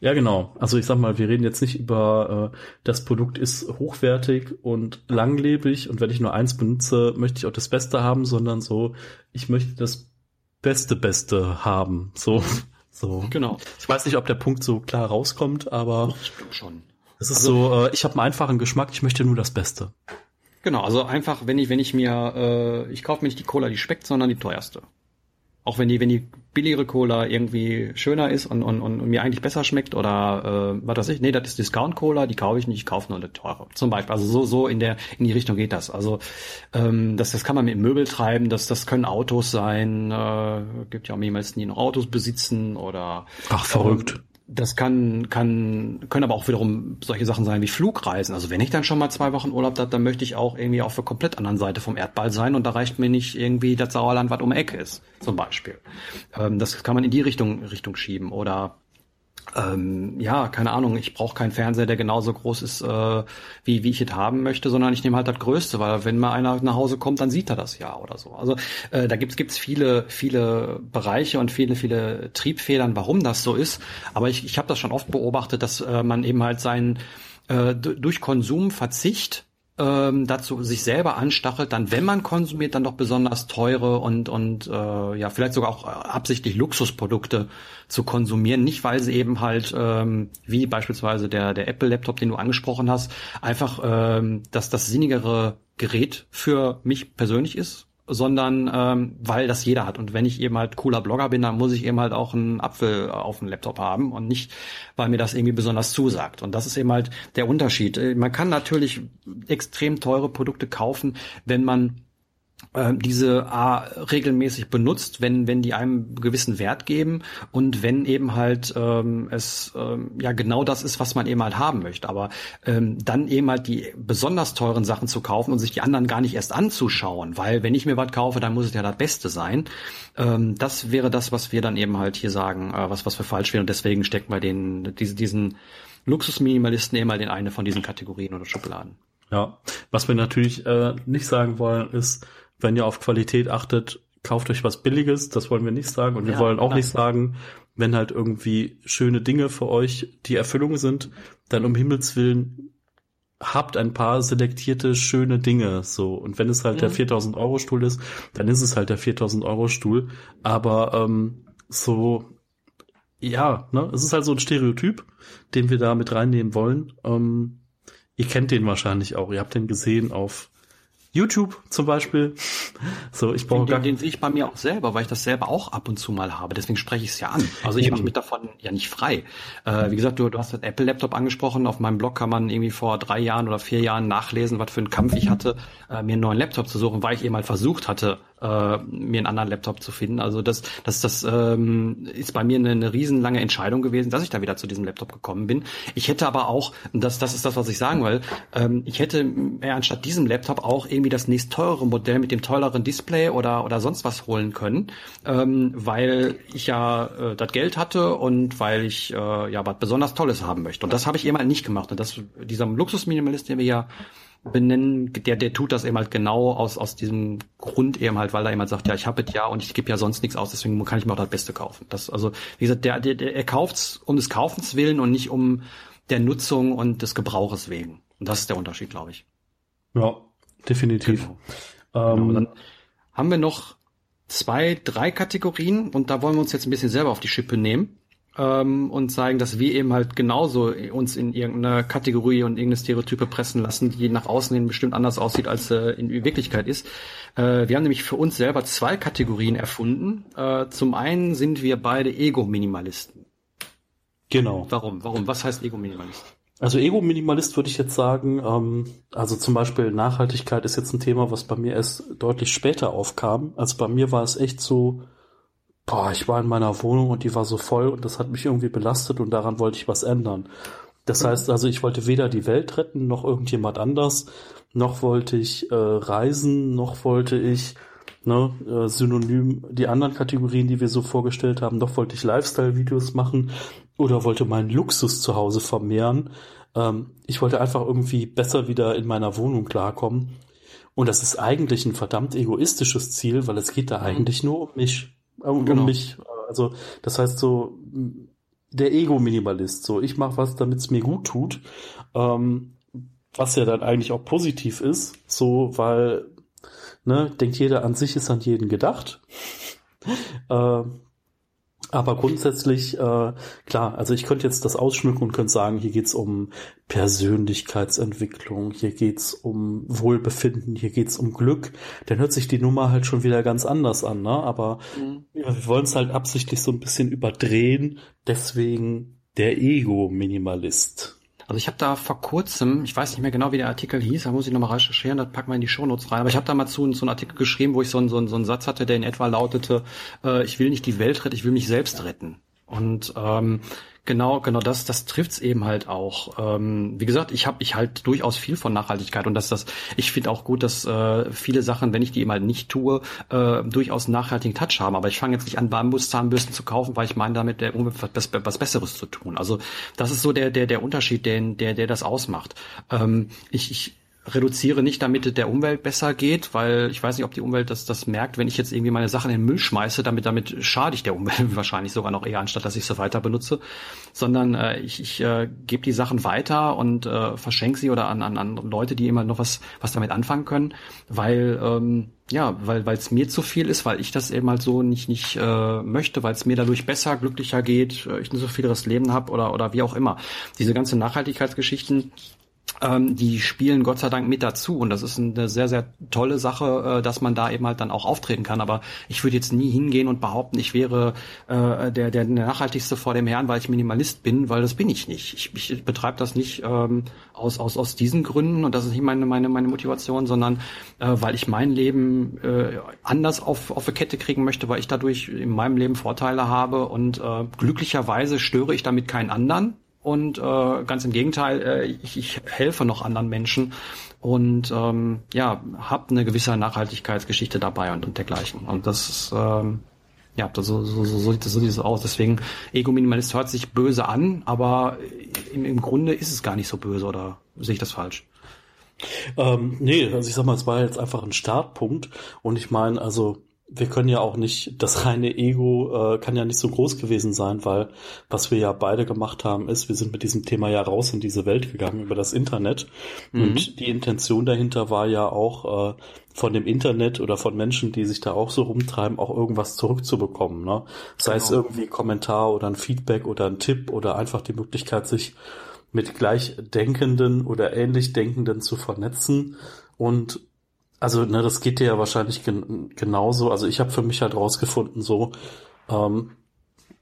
Ja, genau. Also ich sag mal, wir reden jetzt nicht über äh, das Produkt ist hochwertig und langlebig und wenn ich nur eins benutze, möchte ich auch das Beste haben, sondern so, ich möchte das Beste Beste haben. So, so. Genau. Ich weiß nicht, ob der Punkt so klar rauskommt, aber ich glaube schon. Es ist also, so, äh, ich habe einen einfachen Geschmack, ich möchte nur das Beste. Genau, also einfach, wenn ich, wenn ich mir, äh, ich kaufe mir nicht die Cola, die schmeckt, sondern die teuerste. Auch wenn die, wenn die billigere Cola irgendwie schöner ist und, und, und mir eigentlich besser schmeckt oder äh, was weiß ich, nee, das ist Discount Cola, die kaufe ich nicht, ich kaufe nur eine teure. Zum Beispiel. Also so, so in der, in die Richtung geht das. Also ähm, das, das kann man mit Möbel treiben, das, das können Autos sein, äh, gibt ja auch mehrmals, die noch Autos besitzen oder Ach, verrückt. Ähm, das kann, kann, können aber auch wiederum solche Sachen sein wie Flugreisen. Also wenn ich dann schon mal zwei Wochen Urlaub habe, dann möchte ich auch irgendwie auf der komplett anderen Seite vom Erdball sein und da reicht mir nicht irgendwie das Sauerland, was um die Ecke ist, zum Beispiel. Ähm, das kann man in die Richtung, Richtung schieben. Oder ähm, ja, keine Ahnung, ich brauche keinen Fernseher, der genauso groß ist, äh, wie, wie ich es haben möchte, sondern ich nehme halt das Größte, weil wenn mal einer nach Hause kommt, dann sieht er das ja oder so. Also äh, da gibt's gibt's viele, viele Bereiche und viele, viele Triebfedern, warum das so ist. Aber ich, ich habe das schon oft beobachtet, dass äh, man eben halt seinen äh, durch Konsumverzicht ähm, dazu sich selber anstachelt, dann wenn man konsumiert, dann doch besonders teure und und äh, ja vielleicht sogar auch absichtlich Luxusprodukte zu konsumieren, nicht weil sie eben halt ähm, wie beispielsweise der der Apple Laptop, den du angesprochen hast, einfach ähm, dass das sinnigere Gerät für mich persönlich ist sondern ähm, weil das jeder hat. Und wenn ich eben halt cooler Blogger bin, dann muss ich eben halt auch einen Apfel auf dem Laptop haben und nicht, weil mir das irgendwie besonders zusagt. Und das ist eben halt der Unterschied. Äh, man kann natürlich extrem teure Produkte kaufen, wenn man diese A regelmäßig benutzt, wenn wenn die einem gewissen Wert geben und wenn eben halt ähm, es ähm, ja genau das ist, was man eben halt haben möchte. Aber ähm, dann eben halt die besonders teuren Sachen zu kaufen und sich die anderen gar nicht erst anzuschauen, weil wenn ich mir was kaufe, dann muss es ja das Beste sein. Ähm, das wäre das, was wir dann eben halt hier sagen, äh, was was wir falsch wäre und deswegen stecken wir den diese, diesen Luxusminimalisten eben halt in eine von diesen Kategorien oder Schubladen. Ja, was wir natürlich äh, nicht sagen wollen, ist, wenn ihr auf Qualität achtet, kauft euch was Billiges, das wollen wir nicht sagen. Und wir ja, wollen auch nicht sagen, wenn halt irgendwie schöne Dinge für euch die Erfüllung sind, dann um Himmels Willen habt ein paar selektierte schöne Dinge so und wenn es halt mhm. der 4000 Euro Stuhl ist dann ist es halt der 4000 Euro Stuhl aber ähm, so ja ne es ist halt so ein Stereotyp den wir da mit reinnehmen wollen ähm, ihr kennt den wahrscheinlich auch ihr habt den gesehen auf YouTube zum Beispiel. So, ich brauche den, den sehe ich bei mir auch selber, weil ich das selber auch ab und zu mal habe. Deswegen spreche ich es ja an. Also ich mache mich davon ja nicht frei. Äh, wie gesagt, du, du hast das Apple Laptop angesprochen. Auf meinem Blog kann man irgendwie vor drei Jahren oder vier Jahren nachlesen, was für einen Kampf ich hatte, äh, mir einen neuen Laptop zu suchen, weil ich eben mal versucht hatte, äh, mir einen anderen Laptop zu finden. Also das, das, das ähm, ist bei mir eine, eine riesenlange Entscheidung gewesen, dass ich da wieder zu diesem Laptop gekommen bin. Ich hätte aber auch, das, das ist das, was ich sagen will, ähm, ich hätte äh, anstatt diesem Laptop auch irgendwie das nächst teurere Modell mit dem teureren Display oder, oder sonst was holen können, ähm, weil ich ja äh, das Geld hatte und weil ich äh, ja was besonders Tolles haben möchte. Und das habe ich eben nicht gemacht. Und das, dieser Luxusminimalist, den wir ja benennen, der, der tut das eben halt genau aus, aus diesem Grund eben halt, weil er jemand sagt, ja, ich habe es ja und ich gebe ja sonst nichts aus, deswegen kann ich mir auch das Beste kaufen. Das, also, wie gesagt, der, der, der, er kauft's um des Kaufens willen und nicht um der Nutzung und des Gebrauches wegen. Und das ist der Unterschied, glaube ich. Ja, definitiv. Genau. Ähm, genau, dann haben wir noch zwei, drei Kategorien und da wollen wir uns jetzt ein bisschen selber auf die Schippe nehmen ähm, und zeigen, dass wir eben halt genauso uns in irgendeine Kategorie und irgendeine Stereotype pressen lassen, die nach außen hin bestimmt anders aussieht, als äh, in Wirklichkeit ist. Äh, wir haben nämlich für uns selber zwei Kategorien erfunden. Äh, zum einen sind wir beide Ego-Minimalisten. Genau. Warum? Warum? Was heißt Ego-Minimalist? Also Ego-Minimalist würde ich jetzt sagen, ähm, also zum Beispiel Nachhaltigkeit ist jetzt ein Thema, was bei mir erst deutlich später aufkam. Also bei mir war es echt so, boah, ich war in meiner Wohnung und die war so voll und das hat mich irgendwie belastet und daran wollte ich was ändern. Das mhm. heißt also, ich wollte weder die Welt retten, noch irgendjemand anders, noch wollte ich äh, reisen, noch wollte ich ne, äh, synonym die anderen Kategorien, die wir so vorgestellt haben, noch wollte ich Lifestyle-Videos machen oder wollte meinen Luxus zu Hause vermehren. Ähm, ich wollte einfach irgendwie besser wieder in meiner Wohnung klarkommen. Und das ist eigentlich ein verdammt egoistisches Ziel, weil es geht da mhm. eigentlich nur um mich um, genau. mich. Also das heißt so der Ego-Minimalist. So, ich mache was, damit es mir gut tut. Ähm, was ja dann eigentlich auch positiv ist, so, weil, ne, denkt jeder an sich, ist an jeden gedacht. äh, aber grundsätzlich, äh, klar, also ich könnte jetzt das ausschmücken und könnte sagen, hier geht's um Persönlichkeitsentwicklung, hier geht's um Wohlbefinden, hier geht's um Glück. Dann hört sich die Nummer halt schon wieder ganz anders an, ne? Aber mhm. wir wollen es halt absichtlich so ein bisschen überdrehen, deswegen der Ego-Minimalist. Also ich habe da vor kurzem, ich weiß nicht mehr genau, wie der Artikel hieß, da muss ich nochmal recherchieren, das packen wir in die Shownotes rein. Aber ich habe da mal zu so einen Artikel geschrieben, wo ich so einen, so, einen, so einen Satz hatte, der in etwa lautete, äh, ich will nicht die Welt retten, ich will mich selbst retten. Und ähm, Genau, genau, das, das trifft's eben halt auch. Ähm, wie gesagt, ich habe ich halt durchaus viel von Nachhaltigkeit und dass das, ich finde auch gut, dass äh, viele Sachen, wenn ich die eben halt nicht tue, äh, durchaus einen nachhaltigen Touch haben. Aber ich fange jetzt nicht an, Bambuszahnbürsten zu kaufen, weil ich meine, damit der Umwelt was, was Besseres zu tun. Also das ist so der, der, der Unterschied, den, der, der das ausmacht. Ähm, ich, ich reduziere nicht, damit der Umwelt besser geht, weil ich weiß nicht, ob die Umwelt das, das merkt, wenn ich jetzt irgendwie meine Sachen in den Müll schmeiße, damit, damit schade ich der Umwelt wahrscheinlich sogar noch eher, anstatt dass ich sie weiter benutze, sondern äh, ich, ich äh, gebe die Sachen weiter und äh, verschenke sie oder an, an, an Leute, die immer noch was, was damit anfangen können, weil ähm, ja, weil weil es mir zu viel ist, weil ich das eben halt so nicht nicht äh, möchte, weil es mir dadurch besser, glücklicher geht, äh, ich ein so vieles Leben habe oder oder wie auch immer. Diese ganze Nachhaltigkeitsgeschichten ähm, die spielen Gott sei Dank mit dazu und das ist eine sehr, sehr tolle Sache, äh, dass man da eben halt dann auch auftreten kann. Aber ich würde jetzt nie hingehen und behaupten, ich wäre äh, der, der nachhaltigste vor dem Herrn, weil ich Minimalist bin, weil das bin ich nicht. Ich, ich betreibe das nicht ähm, aus, aus, aus diesen Gründen und das ist nicht meine, meine, meine Motivation, sondern äh, weil ich mein Leben äh, anders auf, auf eine Kette kriegen möchte, weil ich dadurch in meinem Leben Vorteile habe und äh, glücklicherweise störe ich damit keinen anderen und äh, ganz im Gegenteil, äh, ich, ich helfe noch anderen Menschen und ähm, ja, habe eine gewisse Nachhaltigkeitsgeschichte dabei und, und dergleichen. Und das ist, ähm, ja, so, so, so, sieht das, so sieht es aus. Deswegen, Ego-Minimalist hört sich böse an, aber im, im Grunde ist es gar nicht so böse, oder sehe ich das falsch? Ähm, nee, also ich sag mal, es war jetzt einfach ein Startpunkt und ich meine, also wir können ja auch nicht, das reine Ego äh, kann ja nicht so groß gewesen sein, weil was wir ja beide gemacht haben, ist, wir sind mit diesem Thema ja raus in diese Welt gegangen über das Internet. Mhm. Und die Intention dahinter war ja auch äh, von dem Internet oder von Menschen, die sich da auch so rumtreiben, auch irgendwas zurückzubekommen. Ne? Sei genau. es irgendwie Kommentar oder ein Feedback oder ein Tipp oder einfach die Möglichkeit, sich mit gleichdenkenden oder ähnlich Denkenden zu vernetzen und also, ne, das geht dir ja wahrscheinlich gen genauso. Also ich habe für mich halt rausgefunden, so, ähm,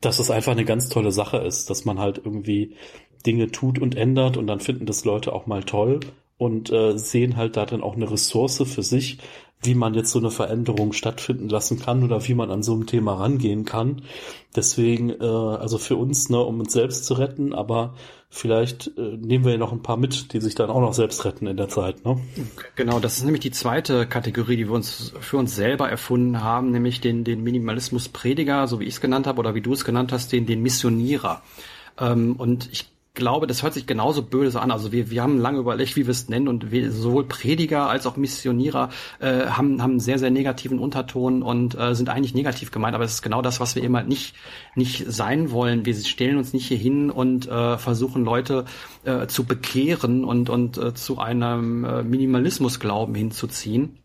dass es einfach eine ganz tolle Sache ist, dass man halt irgendwie Dinge tut und ändert und dann finden das Leute auch mal toll und äh, sehen halt da dann auch eine Ressource für sich, wie man jetzt so eine Veränderung stattfinden lassen kann oder wie man an so ein Thema rangehen kann. Deswegen, äh, also für uns, ne, um uns selbst zu retten, aber vielleicht äh, nehmen wir ja noch ein paar mit, die sich dann auch noch selbst retten in der Zeit. Ne? Genau, das ist nämlich die zweite Kategorie, die wir uns für uns selber erfunden haben, nämlich den, den Minimalismus-Prediger, so wie ich es genannt habe, oder wie du es genannt hast, den, den Missionierer. Ähm, und ich glaube, das hört sich genauso böse an. Also wir, wir haben lange überlegt, wie wir es nennen und wir, sowohl Prediger als auch Missionierer äh, haben, haben sehr, sehr negativen Unterton und äh, sind eigentlich negativ gemeint. Aber es ist genau das, was wir immer nicht, nicht sein wollen. Wir stellen uns nicht hier hin und äh, versuchen Leute äh, zu bekehren und, und äh, zu einem äh, Minimalismusglauben hinzuziehen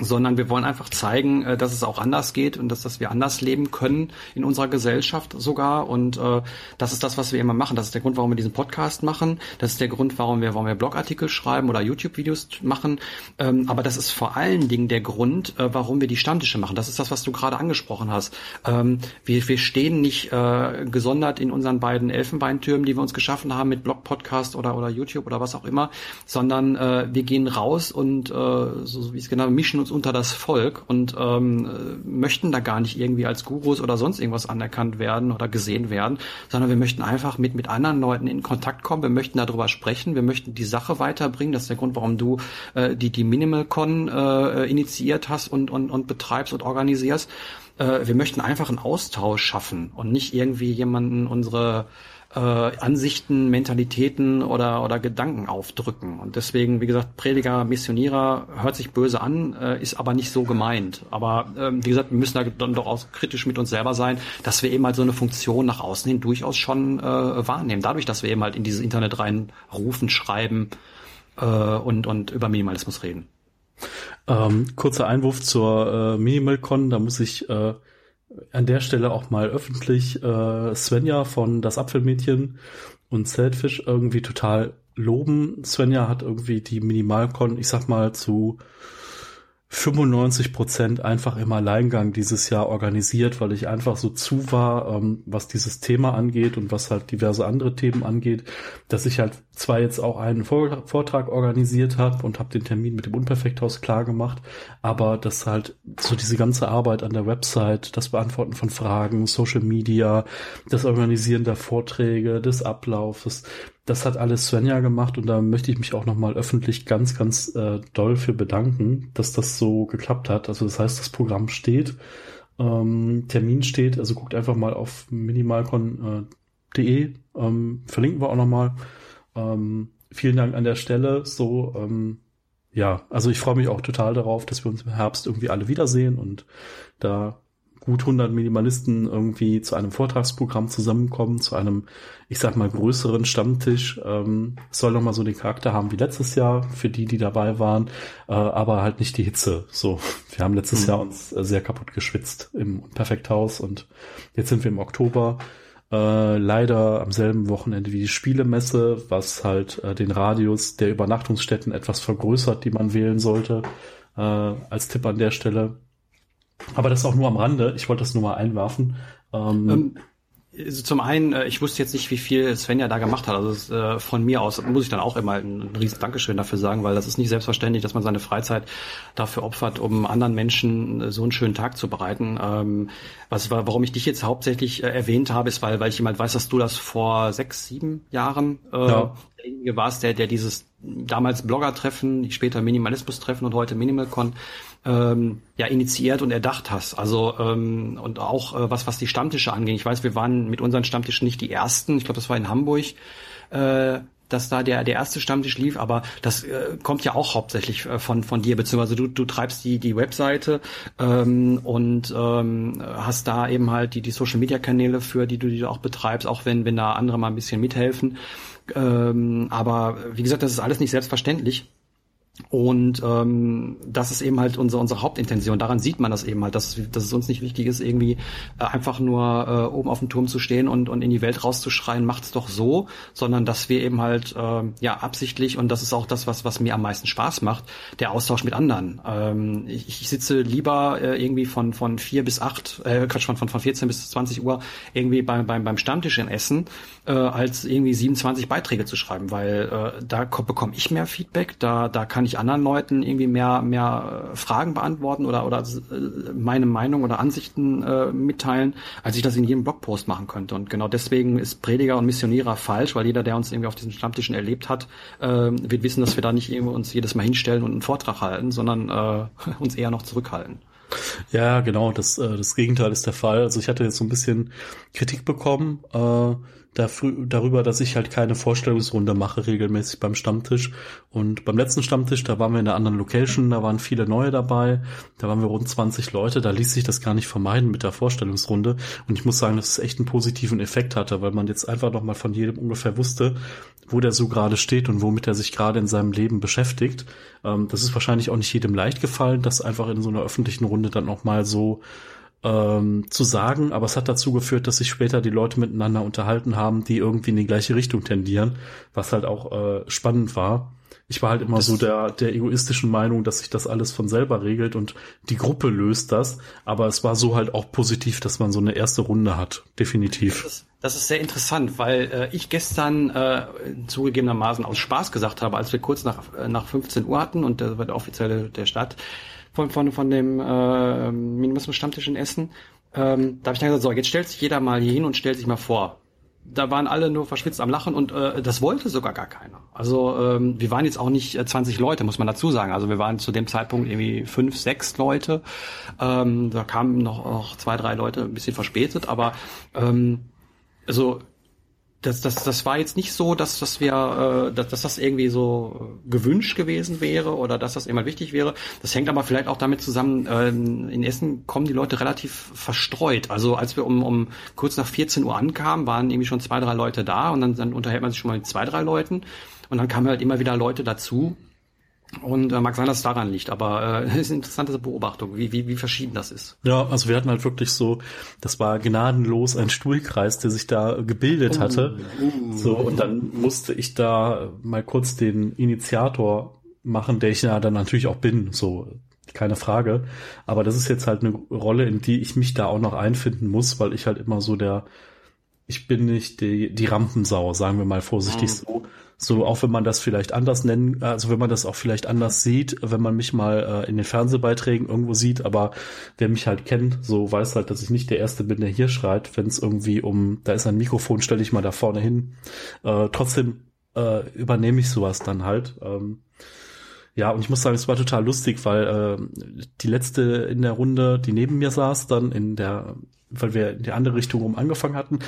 sondern wir wollen einfach zeigen, äh, dass es auch anders geht und dass, dass wir anders leben können in unserer Gesellschaft sogar. Und äh, das ist das, was wir immer machen. Das ist der Grund, warum wir diesen Podcast machen. Das ist der Grund, warum wir, warum wir Blogartikel schreiben oder YouTube-Videos machen. Ähm, aber das ist vor allen Dingen der Grund, äh, warum wir die Stammtische machen. Das ist das, was du gerade angesprochen hast. Ähm, wir, wir stehen nicht äh, gesondert in unseren beiden Elfenbeintürmen, die wir uns geschaffen haben mit Blog, Podcast oder, oder YouTube oder was auch immer, sondern äh, wir gehen raus und äh, so, so wie es genau mischen uns uns unter das Volk und ähm, möchten da gar nicht irgendwie als Gurus oder sonst irgendwas anerkannt werden oder gesehen werden, sondern wir möchten einfach mit, mit anderen Leuten in Kontakt kommen, wir möchten darüber sprechen, wir möchten die Sache weiterbringen. Das ist der Grund, warum du äh, die, die MinimalCon äh, initiiert hast und, und, und betreibst und organisierst. Äh, wir möchten einfach einen Austausch schaffen und nicht irgendwie jemanden unsere äh, Ansichten, Mentalitäten oder, oder Gedanken aufdrücken. Und deswegen, wie gesagt, Prediger, Missionierer hört sich böse an, äh, ist aber nicht so gemeint. Aber ähm, wie gesagt, wir müssen da dann doch auch kritisch mit uns selber sein, dass wir eben halt so eine Funktion nach außen hin durchaus schon äh, wahrnehmen. Dadurch, dass wir eben halt in dieses Internet rein rufen, schreiben äh, und, und über Minimalismus reden. Ähm, kurzer Einwurf zur äh, MinimalCon, da muss ich äh, an der Stelle auch mal öffentlich äh, Svenja von Das Apfelmädchen und Selfish irgendwie total loben. Svenja hat irgendwie die Minimalcon, ich sag mal, zu 95 Prozent einfach im Alleingang dieses Jahr organisiert, weil ich einfach so zu war, ähm, was dieses Thema angeht und was halt diverse andere Themen angeht, dass ich halt zwar jetzt auch einen Vortrag organisiert habe und habe den Termin mit dem Unperfekthaus klar gemacht, aber dass halt so diese ganze Arbeit an der Website, das Beantworten von Fragen, Social Media, das Organisieren der Vorträge, des Ablaufes, das hat alles Svenja gemacht und da möchte ich mich auch nochmal öffentlich ganz, ganz äh, doll für bedanken, dass das so geklappt hat. Also das heißt, das Programm steht, ähm, Termin steht, also guckt einfach mal auf minimalcon.de, ähm, verlinken wir auch nochmal. Ähm, vielen Dank an der Stelle. So, ähm, ja, also ich freue mich auch total darauf, dass wir uns im Herbst irgendwie alle wiedersehen und da gut 100 Minimalisten irgendwie zu einem Vortragsprogramm zusammenkommen, zu einem, ich sag mal, größeren Stammtisch. Ähm, soll nochmal so den Charakter haben wie letztes Jahr, für die, die dabei waren, äh, aber halt nicht die Hitze. So, wir haben letztes mhm. Jahr uns äh, sehr kaputt geschwitzt im Perfekthaus und jetzt sind wir im Oktober. Äh, leider am selben Wochenende wie die Spielemesse, was halt äh, den Radius der Übernachtungsstätten etwas vergrößert, die man wählen sollte. Äh, als Tipp an der Stelle. Aber das ist auch nur am Rande. Ich wollte das nur mal einwerfen. Ähm, ähm, also zum einen, äh, ich wusste jetzt nicht, wie viel Svenja da gemacht hat. Also äh, von mir aus muss ich dann auch immer ein, ein riesen Dankeschön dafür sagen, weil das ist nicht selbstverständlich, dass man seine Freizeit dafür opfert, um anderen Menschen äh, so einen schönen Tag zu bereiten. Ähm, was war, warum ich dich jetzt hauptsächlich erwähnt habe, ist, weil, weil ich jemand weiß, dass du das vor sechs, sieben Jahren äh, ja. Derjenige warst, der, der dieses damals Blogger-Treffen, später Minimalismus-Treffen und heute Minimalcon ähm, ja initiiert und erdacht hast. Also ähm, und auch äh, was was die Stammtische angeht. Ich weiß, wir waren mit unseren Stammtischen nicht die ersten. Ich glaube, das war in Hamburg. Äh, dass da der der erste Stammtisch lief, aber das äh, kommt ja auch hauptsächlich äh, von von dir, beziehungsweise du du treibst die die Webseite ähm, und ähm, hast da eben halt die die Social Media Kanäle für die du die auch betreibst, auch wenn wenn da andere mal ein bisschen mithelfen. Ähm, aber wie gesagt, das ist alles nicht selbstverständlich. Und ähm, das ist eben halt unsere, unsere Hauptintention. Daran sieht man das eben halt, dass, dass es uns nicht wichtig ist, irgendwie äh, einfach nur äh, oben auf dem Turm zu stehen und, und in die Welt rauszuschreien, macht's doch so, sondern dass wir eben halt äh, ja absichtlich und das ist auch das, was, was mir am meisten Spaß macht, der Austausch mit anderen. Ähm, ich, ich sitze lieber äh, irgendwie von, von vier bis acht, äh, Quatsch, von, von, von 14 bis 20 Uhr irgendwie beim, beim, beim Stammtisch in Essen, äh, als irgendwie 27 Beiträge zu schreiben, weil äh, da bekomme ich mehr Feedback, da, da kann ich anderen Leuten irgendwie mehr, mehr äh, Fragen beantworten oder, oder äh, meine Meinung oder Ansichten äh, mitteilen, als ich das in jedem Blogpost machen könnte. Und genau deswegen ist Prediger und Missionierer falsch, weil jeder, der uns irgendwie auf diesen Stammtischen erlebt hat, äh, wird wissen, dass wir da nicht irgendwie uns jedes Mal hinstellen und einen Vortrag halten, sondern äh, uns eher noch zurückhalten. Ja, genau, das, äh, das Gegenteil ist der Fall. Also ich hatte jetzt so ein bisschen Kritik bekommen, äh, darüber, dass ich halt keine Vorstellungsrunde mache regelmäßig beim Stammtisch. Und beim letzten Stammtisch, da waren wir in einer anderen Location, da waren viele neue dabei, da waren wir rund 20 Leute, da ließ sich das gar nicht vermeiden mit der Vorstellungsrunde. Und ich muss sagen, dass es echt einen positiven Effekt hatte, weil man jetzt einfach noch mal von jedem ungefähr wusste, wo der so gerade steht und womit er sich gerade in seinem Leben beschäftigt. Ähm, das ist wahrscheinlich auch nicht jedem leicht gefallen, das einfach in so einer öffentlichen Runde dann noch mal so ähm, zu sagen, aber es hat dazu geführt, dass sich später die Leute miteinander unterhalten haben, die irgendwie in die gleiche Richtung tendieren, was halt auch äh, spannend war. Ich war halt immer das so der, der egoistischen Meinung, dass sich das alles von selber regelt und die Gruppe löst das. Aber es war so halt auch positiv, dass man so eine erste Runde hat. Definitiv. Das ist, das ist sehr interessant, weil äh, ich gestern äh, zugegebenermaßen aus Spaß gesagt habe, als wir kurz nach, äh, nach 15 Uhr hatten und das war der offizielle der Stadt, von, von, von dem äh, Minimalismus-Stammtisch in Essen. Ähm, da habe ich dann gesagt, so, jetzt stellt sich jeder mal hier hin und stellt sich mal vor. Da waren alle nur verschwitzt am Lachen und äh, das wollte sogar gar keiner. Also ähm, wir waren jetzt auch nicht äh, 20 Leute, muss man dazu sagen. Also wir waren zu dem Zeitpunkt irgendwie fünf, sechs Leute. Ähm, da kamen noch, noch zwei, drei Leute ein bisschen verspätet, aber ähm, also das, das, das war jetzt nicht so, dass, dass wir, äh, dass, dass das irgendwie so gewünscht gewesen wäre oder dass das immer wichtig wäre. Das hängt aber vielleicht auch damit zusammen, äh, in Essen kommen die Leute relativ verstreut. Also als wir um, um kurz nach 14 Uhr ankamen, waren irgendwie schon zwei, drei Leute da und dann, dann unterhält man sich schon mal mit zwei, drei Leuten. Und dann kamen halt immer wieder Leute dazu. Und äh, mag sein, dass es daran liegt, aber äh, ist eine interessante Beobachtung, wie, wie, wie verschieden das ist. Ja, also wir hatten halt wirklich so, das war gnadenlos ein Stuhlkreis, der sich da gebildet hatte. Uh, uh, so, und dann musste ich da mal kurz den Initiator machen, der ich ja dann natürlich auch bin, so keine Frage. Aber das ist jetzt halt eine Rolle, in die ich mich da auch noch einfinden muss, weil ich halt immer so der, ich bin nicht die, die Rampensau, sagen wir mal vorsichtig mhm. so so, auch wenn man das vielleicht anders nennen, also wenn man das auch vielleicht anders sieht, wenn man mich mal äh, in den Fernsehbeiträgen irgendwo sieht, aber wer mich halt kennt, so weiß halt, dass ich nicht der Erste bin, der hier schreit, wenn es irgendwie um, da ist ein Mikrofon, stelle ich mal da vorne hin. Äh, trotzdem äh, übernehme ich sowas dann halt. Ähm, ja, und ich muss sagen, es war total lustig, weil äh, die letzte in der Runde, die neben mir saß, dann in der, weil wir in die andere Richtung rum angefangen hatten,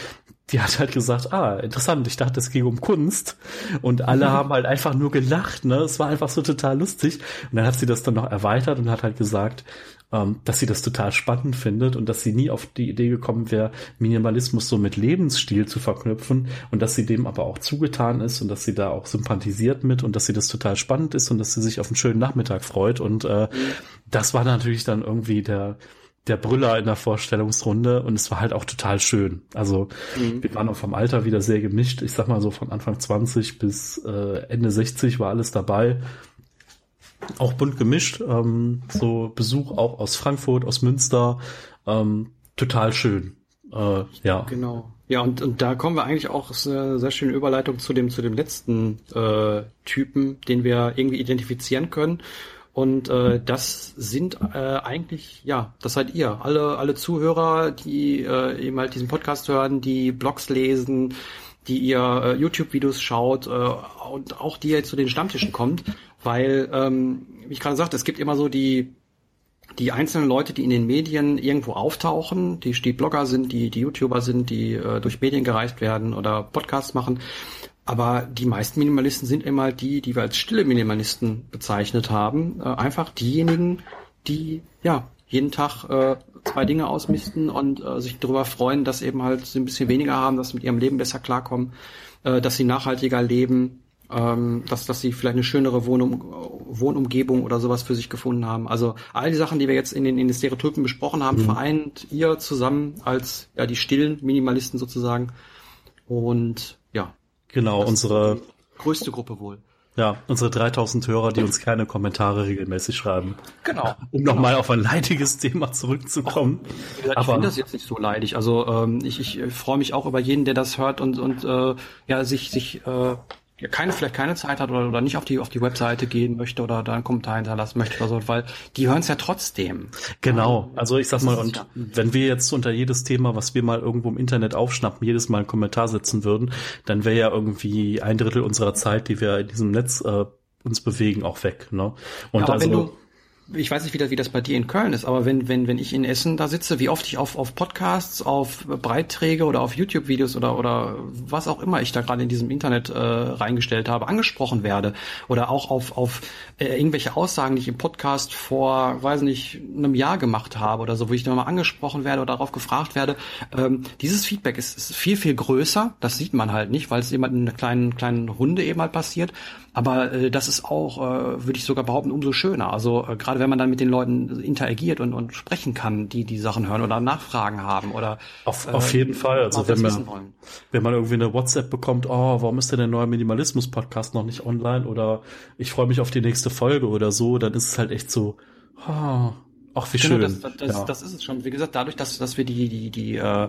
die hat halt gesagt, ah, interessant, ich dachte, es ging um Kunst. Und alle mhm. haben halt einfach nur gelacht, ne? Es war einfach so total lustig. Und dann hat sie das dann noch erweitert und hat halt gesagt, ähm, dass sie das total spannend findet und dass sie nie auf die Idee gekommen wäre, Minimalismus so mit Lebensstil zu verknüpfen und dass sie dem aber auch zugetan ist und dass sie da auch sympathisiert mit und dass sie das total spannend ist und dass sie sich auf einen schönen Nachmittag freut. Und äh, mhm. das war natürlich dann irgendwie der der Brüller in der Vorstellungsrunde und es war halt auch total schön. Also mhm. wir waren auch vom Alter wieder sehr gemischt. Ich sag mal so von Anfang 20 bis äh, Ende 60 war alles dabei. Auch bunt gemischt. Ähm, so Besuch auch aus Frankfurt, aus Münster. Ähm, total schön. Äh, ja. Genau. Ja, und, und da kommen wir eigentlich auch sehr, sehr schöne Überleitung zu dem, zu dem letzten äh, Typen, den wir irgendwie identifizieren können. Und äh, das sind äh, eigentlich, ja, das seid ihr. Alle, alle Zuhörer, die äh, eben halt diesen Podcast hören, die Blogs lesen, die ihr äh, YouTube-Videos schaut äh, und auch die jetzt zu den Stammtischen kommt, weil, ähm, wie ich gerade sagte, es gibt immer so die die einzelnen Leute, die in den Medien irgendwo auftauchen, die, die Blogger sind, die, die YouTuber sind, die äh, durch Medien gereicht werden oder Podcasts machen, aber die meisten Minimalisten sind immer die, die wir als stille Minimalisten bezeichnet haben. Äh, einfach diejenigen, die ja jeden Tag äh, zwei Dinge ausmisten und äh, sich darüber freuen, dass eben halt sie ein bisschen weniger haben, dass sie mit ihrem Leben besser klarkommen, äh, dass sie nachhaltiger leben, ähm, dass, dass sie vielleicht eine schönere Wohnum Wohnumgebung oder sowas für sich gefunden haben. Also all die Sachen, die wir jetzt in den, in den Stereotypen besprochen haben, mhm. vereint ihr zusammen als ja die stillen Minimalisten sozusagen. Und ja, Genau, das unsere größte Gruppe wohl. Ja, unsere 3000 Hörer, die uns keine Kommentare regelmäßig schreiben. Genau. Um genau. nochmal auf ein leidiges Thema zurückzukommen. Gesagt, ich finde das jetzt nicht so leidig. Also ähm, ich, ich freue mich auch über jeden, der das hört und, und äh, ja sich, sich äh, ja, keine, vielleicht keine Zeit hat oder, oder nicht auf die, auf die Webseite gehen möchte oder da einen Kommentar hinterlassen möchte oder so, weil die hören es ja trotzdem. Genau. Also ich sag mal, und ja. wenn wir jetzt unter jedes Thema, was wir mal irgendwo im Internet aufschnappen, jedes Mal einen Kommentar setzen würden, dann wäre ja irgendwie ein Drittel unserer Zeit, die wir in diesem Netz äh, uns bewegen, auch weg. Ne? Und ja, also, ich weiß nicht, wie das, wie das bei dir in Köln ist, aber wenn, wenn, wenn ich in Essen da sitze, wie oft ich auf, auf Podcasts, auf Beiträge oder auf YouTube-Videos oder, oder was auch immer ich da gerade in diesem Internet äh, reingestellt habe, angesprochen werde. Oder auch auf, auf äh, irgendwelche Aussagen, die ich im Podcast vor, weiß nicht, einem Jahr gemacht habe oder so, wo ich dann mal angesprochen werde oder darauf gefragt werde. Ähm, dieses Feedback ist, ist viel, viel größer. Das sieht man halt nicht, weil es eben in einer kleinen, kleinen Runde eben halt passiert. Aber äh, das ist auch, äh, würde ich sogar behaupten, umso schöner. Also äh, gerade wenn man dann mit den Leuten interagiert und, und sprechen kann, die die Sachen hören oder Nachfragen haben oder auf, äh, auf jeden Fall. Also wenn man, wenn man irgendwie eine WhatsApp bekommt, oh, warum ist denn der neue Minimalismus-Podcast noch nicht online? Oder ich freue mich auf die nächste Folge oder so, dann ist es halt echt so, oh, ach wie genau, schön. Das, das, ja. das ist es schon. Wie gesagt, dadurch, dass, dass wir die, die, die äh,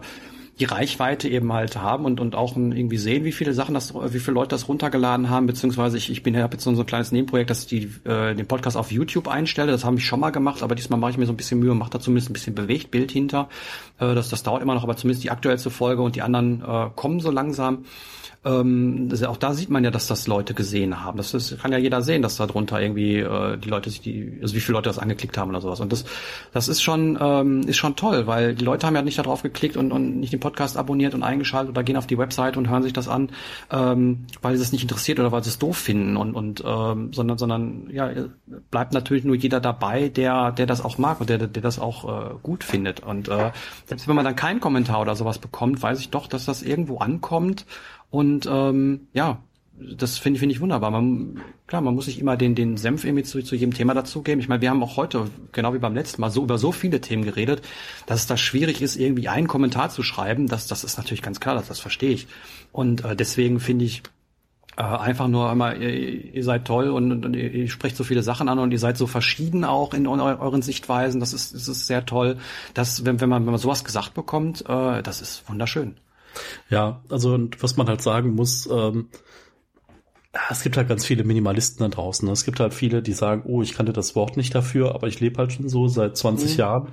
die Reichweite eben halt haben und, und auch irgendwie sehen, wie viele Sachen das, wie viele Leute das runtergeladen haben, beziehungsweise ich, ich bin ja jetzt so ein kleines Nebenprojekt, dass ich die, äh, den Podcast auf YouTube einstelle. Das habe ich schon mal gemacht, aber diesmal mache ich mir so ein bisschen Mühe und mache da zumindest ein bisschen Bewegtbild hinter. Äh, das, das dauert immer noch, aber zumindest die aktuellste Folge und die anderen äh, kommen so langsam. Ähm, auch da sieht man ja, dass das Leute gesehen haben. Das ist, kann ja jeder sehen, dass da drunter irgendwie äh, die Leute sich die, also wie viele Leute das angeklickt haben oder sowas. Und das, das ist schon, ähm, ist schon toll, weil die Leute haben ja nicht darauf geklickt und, und nicht den Podcast abonniert und eingeschaltet oder gehen auf die Website und hören sich das an, ähm, weil sie es nicht interessiert oder weil sie es doof finden und, und ähm, sondern, sondern ja, bleibt natürlich nur jeder dabei, der, der das auch mag und der, der das auch äh, gut findet. Und äh, selbst wenn man dann keinen Kommentar oder sowas bekommt, weiß ich doch, dass das irgendwo ankommt und ähm, ja, das finde ich, finde ich wunderbar. Man, klar, man muss sich immer den, den Senf irgendwie zu, zu jedem Thema dazugeben. Ich meine, wir haben auch heute, genau wie beim letzten Mal, so über so viele Themen geredet, dass es da schwierig ist, irgendwie einen Kommentar zu schreiben. Das, das ist natürlich ganz klar, das, das verstehe ich. Und äh, deswegen finde ich äh, einfach nur immer, ihr, ihr seid toll und, und ihr, ihr sprecht so viele Sachen an und ihr seid so verschieden auch in euren Sichtweisen. Das ist, das ist sehr toll. dass wenn, wenn man, wenn man sowas gesagt bekommt, äh, das ist wunderschön. Ja, also und was man halt sagen muss, ähm, es gibt halt ganz viele Minimalisten da draußen. Es gibt halt viele, die sagen, oh, ich kannte das Wort nicht dafür, aber ich lebe halt schon so seit 20 mhm. Jahren,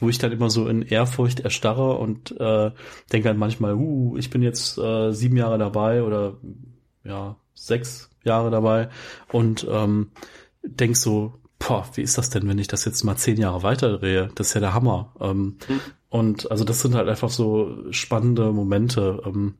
wo ich dann immer so in Ehrfurcht erstarre und äh, denke dann manchmal, uh, ich bin jetzt äh, sieben Jahre dabei oder ja, sechs Jahre dabei und ähm, denk so, boah, wie ist das denn, wenn ich das jetzt mal zehn Jahre weiterdrehe? Das ist ja der Hammer. Ähm, mhm. Und also das sind halt einfach so spannende Momente, ähm,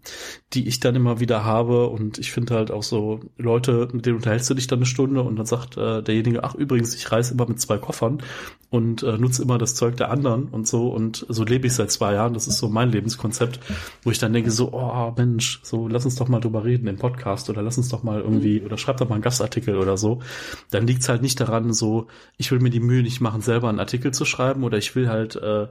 die ich dann immer wieder habe. Und ich finde halt auch so Leute, mit denen unterhältst du dich dann eine Stunde und dann sagt äh, derjenige, ach übrigens, ich reise immer mit zwei Koffern und äh, nutze immer das Zeug der anderen und so. Und so lebe ich seit zwei Jahren. Das ist so mein Lebenskonzept, wo ich dann denke so, oh Mensch, so lass uns doch mal drüber reden im Podcast oder lass uns doch mal irgendwie oder schreib doch mal einen Gastartikel oder so. Dann liegt's halt nicht daran, so ich will mir die Mühe nicht machen, selber einen Artikel zu schreiben oder ich will halt äh,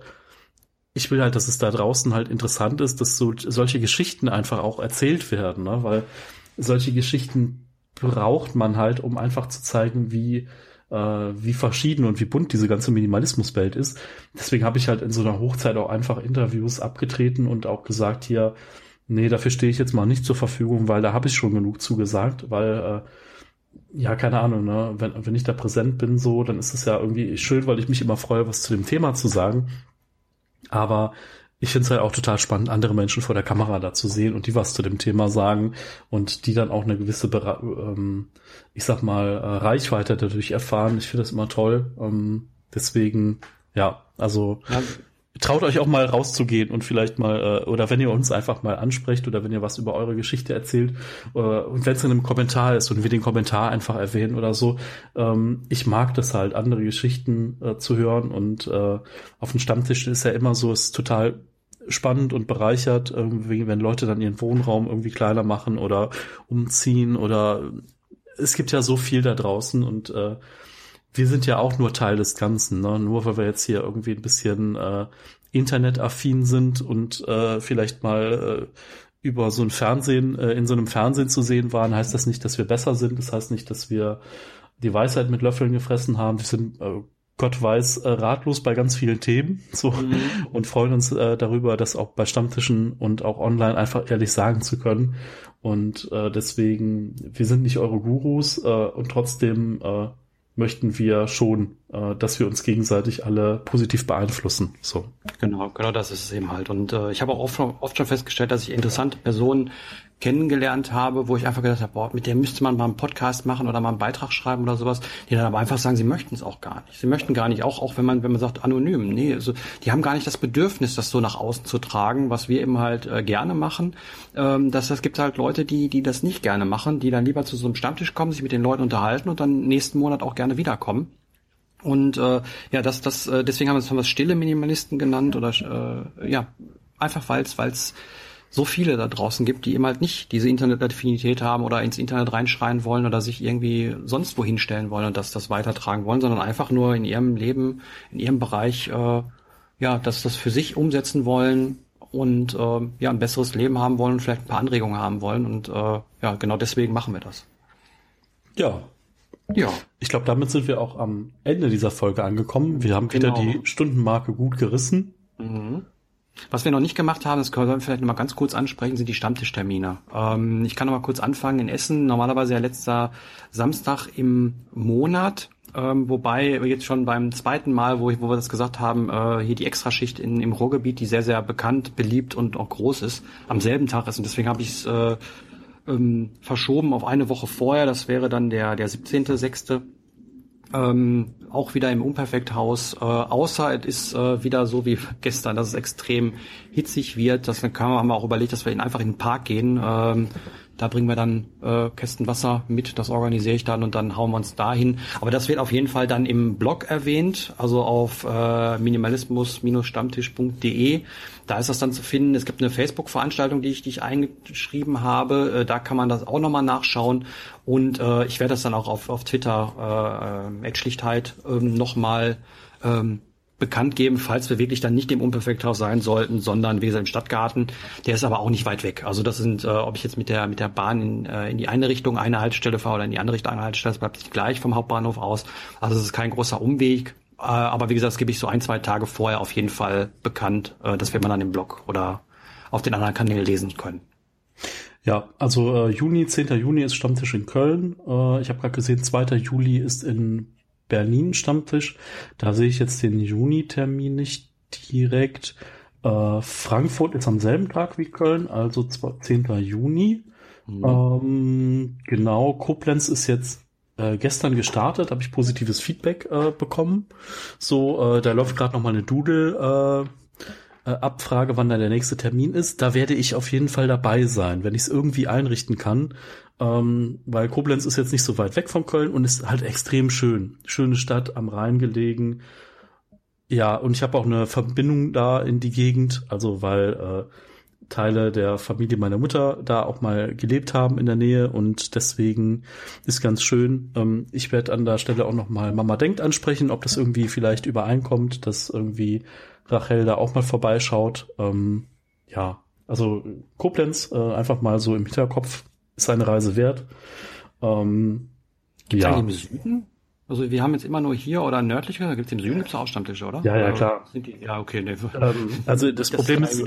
ich will halt, dass es da draußen halt interessant ist, dass so solche Geschichten einfach auch erzählt werden, ne? weil solche Geschichten braucht man halt, um einfach zu zeigen, wie äh, wie verschieden und wie bunt diese ganze Minimalismuswelt ist. Deswegen habe ich halt in so einer Hochzeit auch einfach Interviews abgetreten und auch gesagt hier, nee, dafür stehe ich jetzt mal nicht zur Verfügung, weil da habe ich schon genug zugesagt, weil äh, ja, keine Ahnung, ne? wenn, wenn ich da präsent bin, so, dann ist es ja irgendwie schön, weil ich mich immer freue, was zu dem Thema zu sagen. Aber ich finde es halt auch total spannend, andere Menschen vor der Kamera da zu sehen und die was zu dem Thema sagen und die dann auch eine gewisse, ähm, ich sag mal, äh, Reichweite dadurch erfahren. Ich finde das immer toll. Ähm, deswegen, ja, also ja, traut euch auch mal rauszugehen und vielleicht mal, äh, oder wenn ihr uns einfach mal ansprecht oder wenn ihr was über eure Geschichte erzählt, äh, und wenn es in einem Kommentar ist und wir den Kommentar einfach erwähnen oder so, ähm, ich mag das halt, andere Geschichten äh, zu hören und äh, auf dem Stammtisch ist ja immer so, ist total spannend und bereichert, irgendwie, wenn Leute dann ihren Wohnraum irgendwie kleiner machen oder umziehen oder es gibt ja so viel da draußen und äh, wir sind ja auch nur Teil des Ganzen, ne? nur weil wir jetzt hier irgendwie ein bisschen äh, internetaffin sind und äh, vielleicht mal äh, über so ein Fernsehen, äh, in so einem Fernsehen zu sehen waren, heißt das nicht, dass wir besser sind. Das heißt nicht, dass wir die Weisheit mit Löffeln gefressen haben. Wir sind äh, Gott weiß, äh, ratlos bei ganz vielen Themen so mhm. und freuen uns äh, darüber, das auch bei Stammtischen und auch online einfach ehrlich sagen zu können. Und äh, deswegen, wir sind nicht eure Gurus äh, und trotzdem äh, möchten wir schon, äh, dass wir uns gegenseitig alle positiv beeinflussen. So. Genau, genau das ist es eben halt. Und äh, ich habe auch oft, oft schon festgestellt, dass ich interessante Personen kennengelernt habe, wo ich einfach gedacht habe, boah, mit der müsste man mal einen Podcast machen oder mal einen Beitrag schreiben oder sowas, die dann aber einfach sagen, sie möchten es auch gar nicht. Sie möchten gar nicht, auch, auch wenn man, wenn man sagt, anonym. Nee, also die haben gar nicht das Bedürfnis, das so nach außen zu tragen, was wir eben halt äh, gerne machen. Ähm, dass das gibt halt Leute, die, die das nicht gerne machen, die dann lieber zu so einem Stammtisch kommen, sich mit den Leuten unterhalten und dann nächsten Monat auch gerne wiederkommen. Und äh, ja, das, das, äh, deswegen haben wir es haben wir stille Minimalisten genannt oder äh, ja, einfach weil es, weil es so viele da draußen gibt, die eben halt nicht diese Internetaffinität haben oder ins Internet reinschreien wollen oder sich irgendwie sonst wohin stellen wollen und das, das weitertragen wollen, sondern einfach nur in ihrem Leben, in ihrem Bereich, äh, ja, dass das für sich umsetzen wollen und äh, ja, ein besseres Leben haben wollen und vielleicht ein paar Anregungen haben wollen und äh, ja, genau deswegen machen wir das. Ja. Ja. Ich glaube, damit sind wir auch am Ende dieser Folge angekommen. Wir haben wieder genau. die Stundenmarke gut gerissen. Mhm. Was wir noch nicht gemacht haben, das können wir vielleicht noch mal ganz kurz ansprechen, sind die Stammtischtermine. Ähm, ich kann noch mal kurz anfangen in Essen. Normalerweise ja letzter Samstag im Monat. Ähm, wobei jetzt schon beim zweiten Mal, wo, ich, wo wir das gesagt haben, äh, hier die Extraschicht in, im Ruhrgebiet, die sehr, sehr bekannt, beliebt und auch groß ist, am selben Tag ist. Und deswegen habe ich es äh, ähm, verschoben auf eine Woche vorher. Das wäre dann der, der 17.06 ähm, auch wieder im Unperfekthaus, äh, außer es ist äh, wieder so wie gestern, dass es extrem hitzig wird. Das kann man, auch überlegt, dass wir in, einfach in den Park gehen. Ähm, da bringen wir dann äh, Kästen Wasser mit, das organisiere ich dann und dann hauen wir uns dahin. Aber das wird auf jeden Fall dann im Blog erwähnt, also auf äh, minimalismus-stammtisch.de. Da ist das dann zu finden. Es gibt eine Facebook-Veranstaltung, die ich, die ich eingeschrieben habe. Äh, da kann man das auch nochmal nachschauen. Und äh, ich werde das dann auch auf, auf Twitter, äh, äh, Schlichtheit, äh, nochmal ähm, bekannt geben, falls wir wirklich dann nicht im Unperfekthaus sein sollten, sondern wie gesagt im Stadtgarten. Der ist aber auch nicht weit weg. Also das sind, äh, ob ich jetzt mit der mit der Bahn in, äh, in die eine Richtung eine Haltestelle fahre oder in die andere Richtung eine Haltestelle, das bleibt gleich vom Hauptbahnhof aus. Also es ist kein großer Umweg. Äh, aber wie gesagt, das gebe ich so ein, zwei Tage vorher auf jeden Fall bekannt. Äh, das wird man dann im Blog oder auf den anderen Kanälen lesen können. Ja, also äh, Juni, 10. Juni ist Stammtisch in Köln. Äh, ich habe gerade gesehen, 2. Juli ist in Berlin Stammtisch. Da sehe ich jetzt den Juni-Termin nicht direkt. Äh, Frankfurt ist am selben Tag wie Köln, also 10. Juni. Mhm. Ähm, genau, Koblenz ist jetzt äh, gestern gestartet, habe ich positives Feedback äh, bekommen. So, äh, da läuft gerade noch mal eine Doodle. Äh, äh, Abfrage, wann da der nächste Termin ist. Da werde ich auf jeden Fall dabei sein, wenn ich es irgendwie einrichten kann ähm, weil Koblenz ist jetzt nicht so weit weg von Köln und ist halt extrem schön. Schöne Stadt am Rhein gelegen. Ja, und ich habe auch eine Verbindung da in die Gegend, also weil äh, Teile der Familie meiner Mutter da auch mal gelebt haben in der Nähe und deswegen ist ganz schön. Ähm, ich werde an der Stelle auch noch mal Mama denkt ansprechen, ob das irgendwie vielleicht übereinkommt, dass irgendwie Rachel da auch mal vorbeischaut. Ähm, ja, also Koblenz äh, einfach mal so im Hinterkopf ist eine Reise wert. Ähm, Gibt ja. im Süden? Also wir haben jetzt immer nur hier oder nördlicher, da gibt es im Süden gibt's auch Stammtische, oder? Ja, ja, klar. Sind die, ja, okay. Nee. Ähm, also das, das Problem ist,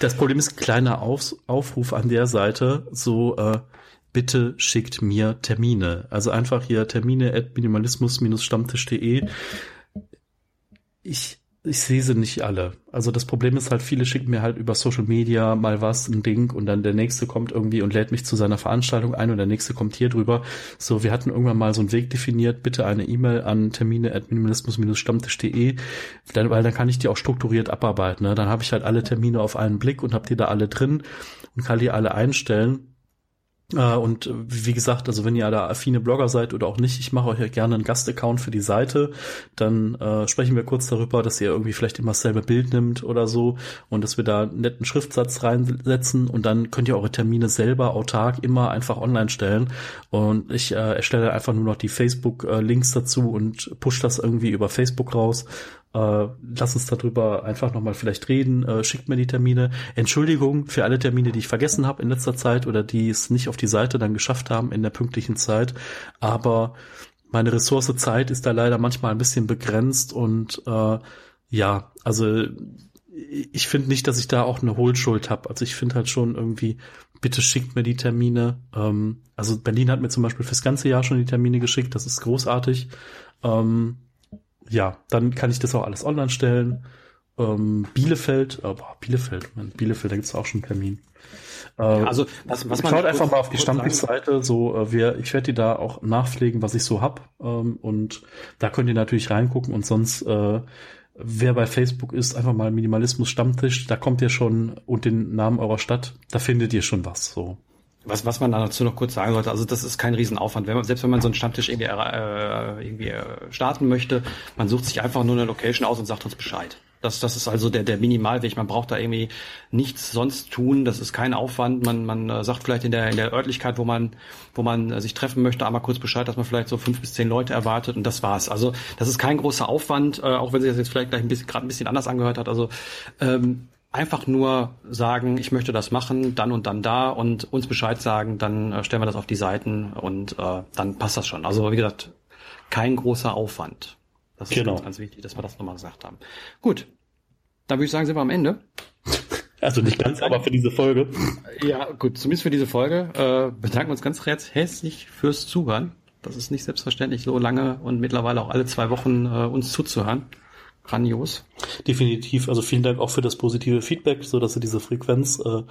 das Problem ist kleiner Auf, Aufruf an der Seite, so äh, bitte schickt mir Termine. Also einfach hier Termine at minimalismus-stammtisch.de. Ich ich sehe sie nicht alle. Also das Problem ist halt, viele schicken mir halt über Social Media mal was, ein Ding und dann der nächste kommt irgendwie und lädt mich zu seiner Veranstaltung ein und der nächste kommt hier drüber. So, wir hatten irgendwann mal so einen Weg definiert, bitte eine E-Mail an termine at minimalismus-stammtisch.de, weil dann kann ich die auch strukturiert abarbeiten. Ne? Dann habe ich halt alle Termine auf einen Blick und habe die da alle drin und kann die alle einstellen. Äh, und wie gesagt, also wenn ihr da affine Blogger seid oder auch nicht, ich mache euch ja gerne einen Gastaccount für die Seite. Dann äh, sprechen wir kurz darüber, dass ihr irgendwie vielleicht immer dasselbe Bild nimmt oder so und dass wir da einen netten Schriftsatz reinsetzen und dann könnt ihr eure Termine selber autark immer einfach online stellen. Und ich äh, erstelle einfach nur noch die Facebook-Links äh, dazu und push das irgendwie über Facebook raus äh, lass uns darüber einfach nochmal vielleicht reden. Äh, schickt mir die Termine. Entschuldigung für alle Termine, die ich vergessen habe in letzter Zeit oder die es nicht auf die Seite dann geschafft haben in der pünktlichen Zeit. Aber meine Ressource Zeit ist da leider manchmal ein bisschen begrenzt und äh, ja, also ich finde nicht, dass ich da auch eine Hohlschuld habe. Also ich finde halt schon irgendwie, bitte schickt mir die Termine. Ähm, also Berlin hat mir zum Beispiel fürs ganze Jahr schon die Termine geschickt, das ist großartig. Ähm, ja, dann kann ich das auch alles online stellen. ähm, Bielefeld, boah, Bielefeld, man, Bielefeld, da gibt's auch schon einen Termin. Äh, also was, was schaut einfach mal auf die Stammtischseite, so äh, wir, ich werde die da auch nachpflegen, was ich so hab ähm, und da könnt ihr natürlich reingucken und sonst äh, wer bei Facebook ist, einfach mal Minimalismus Stammtisch, da kommt ihr schon und den Namen eurer Stadt, da findet ihr schon was so. Was, was man dazu noch kurz sagen sollte, also das ist kein Riesenaufwand. Wenn man, selbst wenn man so einen Stammtisch irgendwie, äh, irgendwie äh, starten möchte, man sucht sich einfach nur eine Location aus und sagt uns Bescheid. Das, das ist also der, der Minimalweg. Man braucht da irgendwie nichts sonst tun. Das ist kein Aufwand. Man, man äh, sagt vielleicht in der, in der Örtlichkeit, wo man, wo man äh, sich treffen möchte, einmal kurz Bescheid, dass man vielleicht so fünf bis zehn Leute erwartet und das war's. Also das ist kein großer Aufwand, äh, auch wenn sich das jetzt vielleicht gleich ein bisschen, gerade ein bisschen anders angehört hat. Also ähm, einfach nur sagen, ich möchte das machen, dann und dann da und uns Bescheid sagen, dann äh, stellen wir das auf die Seiten und äh, dann passt das schon. Also wie gesagt, kein großer Aufwand. Das ist genau. ganz, ganz wichtig, dass wir das nochmal gesagt haben. Gut, dann würde ich sagen, sind wir am Ende. Also nicht ganz, aber für diese Folge. Ja, gut, zumindest für diese Folge. Äh, bedanken uns ganz herzlich fürs Zuhören. Das ist nicht selbstverständlich, so lange und mittlerweile auch alle zwei Wochen äh, uns zuzuhören. Grandios. Definitiv. Also vielen Dank auch für das positive Feedback, so dass ihr diese Frequenz äh,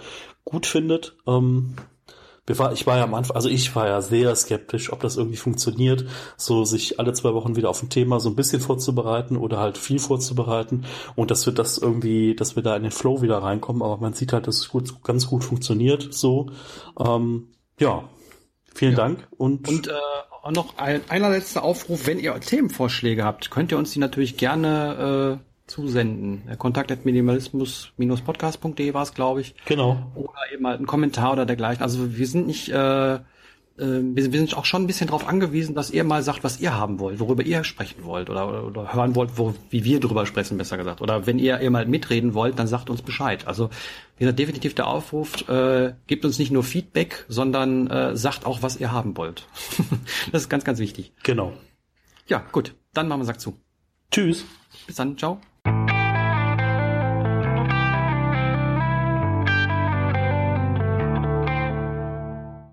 gut findet. Ähm, ich war ja am Anfang, also ich war ja sehr skeptisch, ob das irgendwie funktioniert, so sich alle zwei Wochen wieder auf ein Thema so ein bisschen vorzubereiten oder halt viel vorzubereiten und dass wir das irgendwie, dass wir da in den Flow wieder reinkommen, aber man sieht halt, dass es gut, ganz gut funktioniert, so. Ähm, ja, vielen ja. Dank und, und äh, noch ein, einer letzter Aufruf, wenn ihr Themenvorschläge habt, könnt ihr uns die natürlich gerne äh, zusenden. Kontakt at minimalismus-podcast.de war es, glaube ich. Genau. Oder eben halt ein Kommentar oder dergleichen. Also wir sind nicht, äh, äh, wir, sind, wir sind auch schon ein bisschen darauf angewiesen, dass ihr mal sagt, was ihr haben wollt, worüber ihr sprechen wollt oder, oder, oder hören wollt, wo, wie wir drüber sprechen, besser gesagt. Oder wenn ihr, ihr mal mitreden wollt, dann sagt uns Bescheid. Also wie gesagt, definitiv der Aufruf, äh, gebt uns nicht nur Feedback, sondern äh, sagt auch, was ihr haben wollt. das ist ganz, ganz wichtig. Genau. Ja, gut. Dann machen wir Sack zu. Tschüss. Bis dann. Ciao.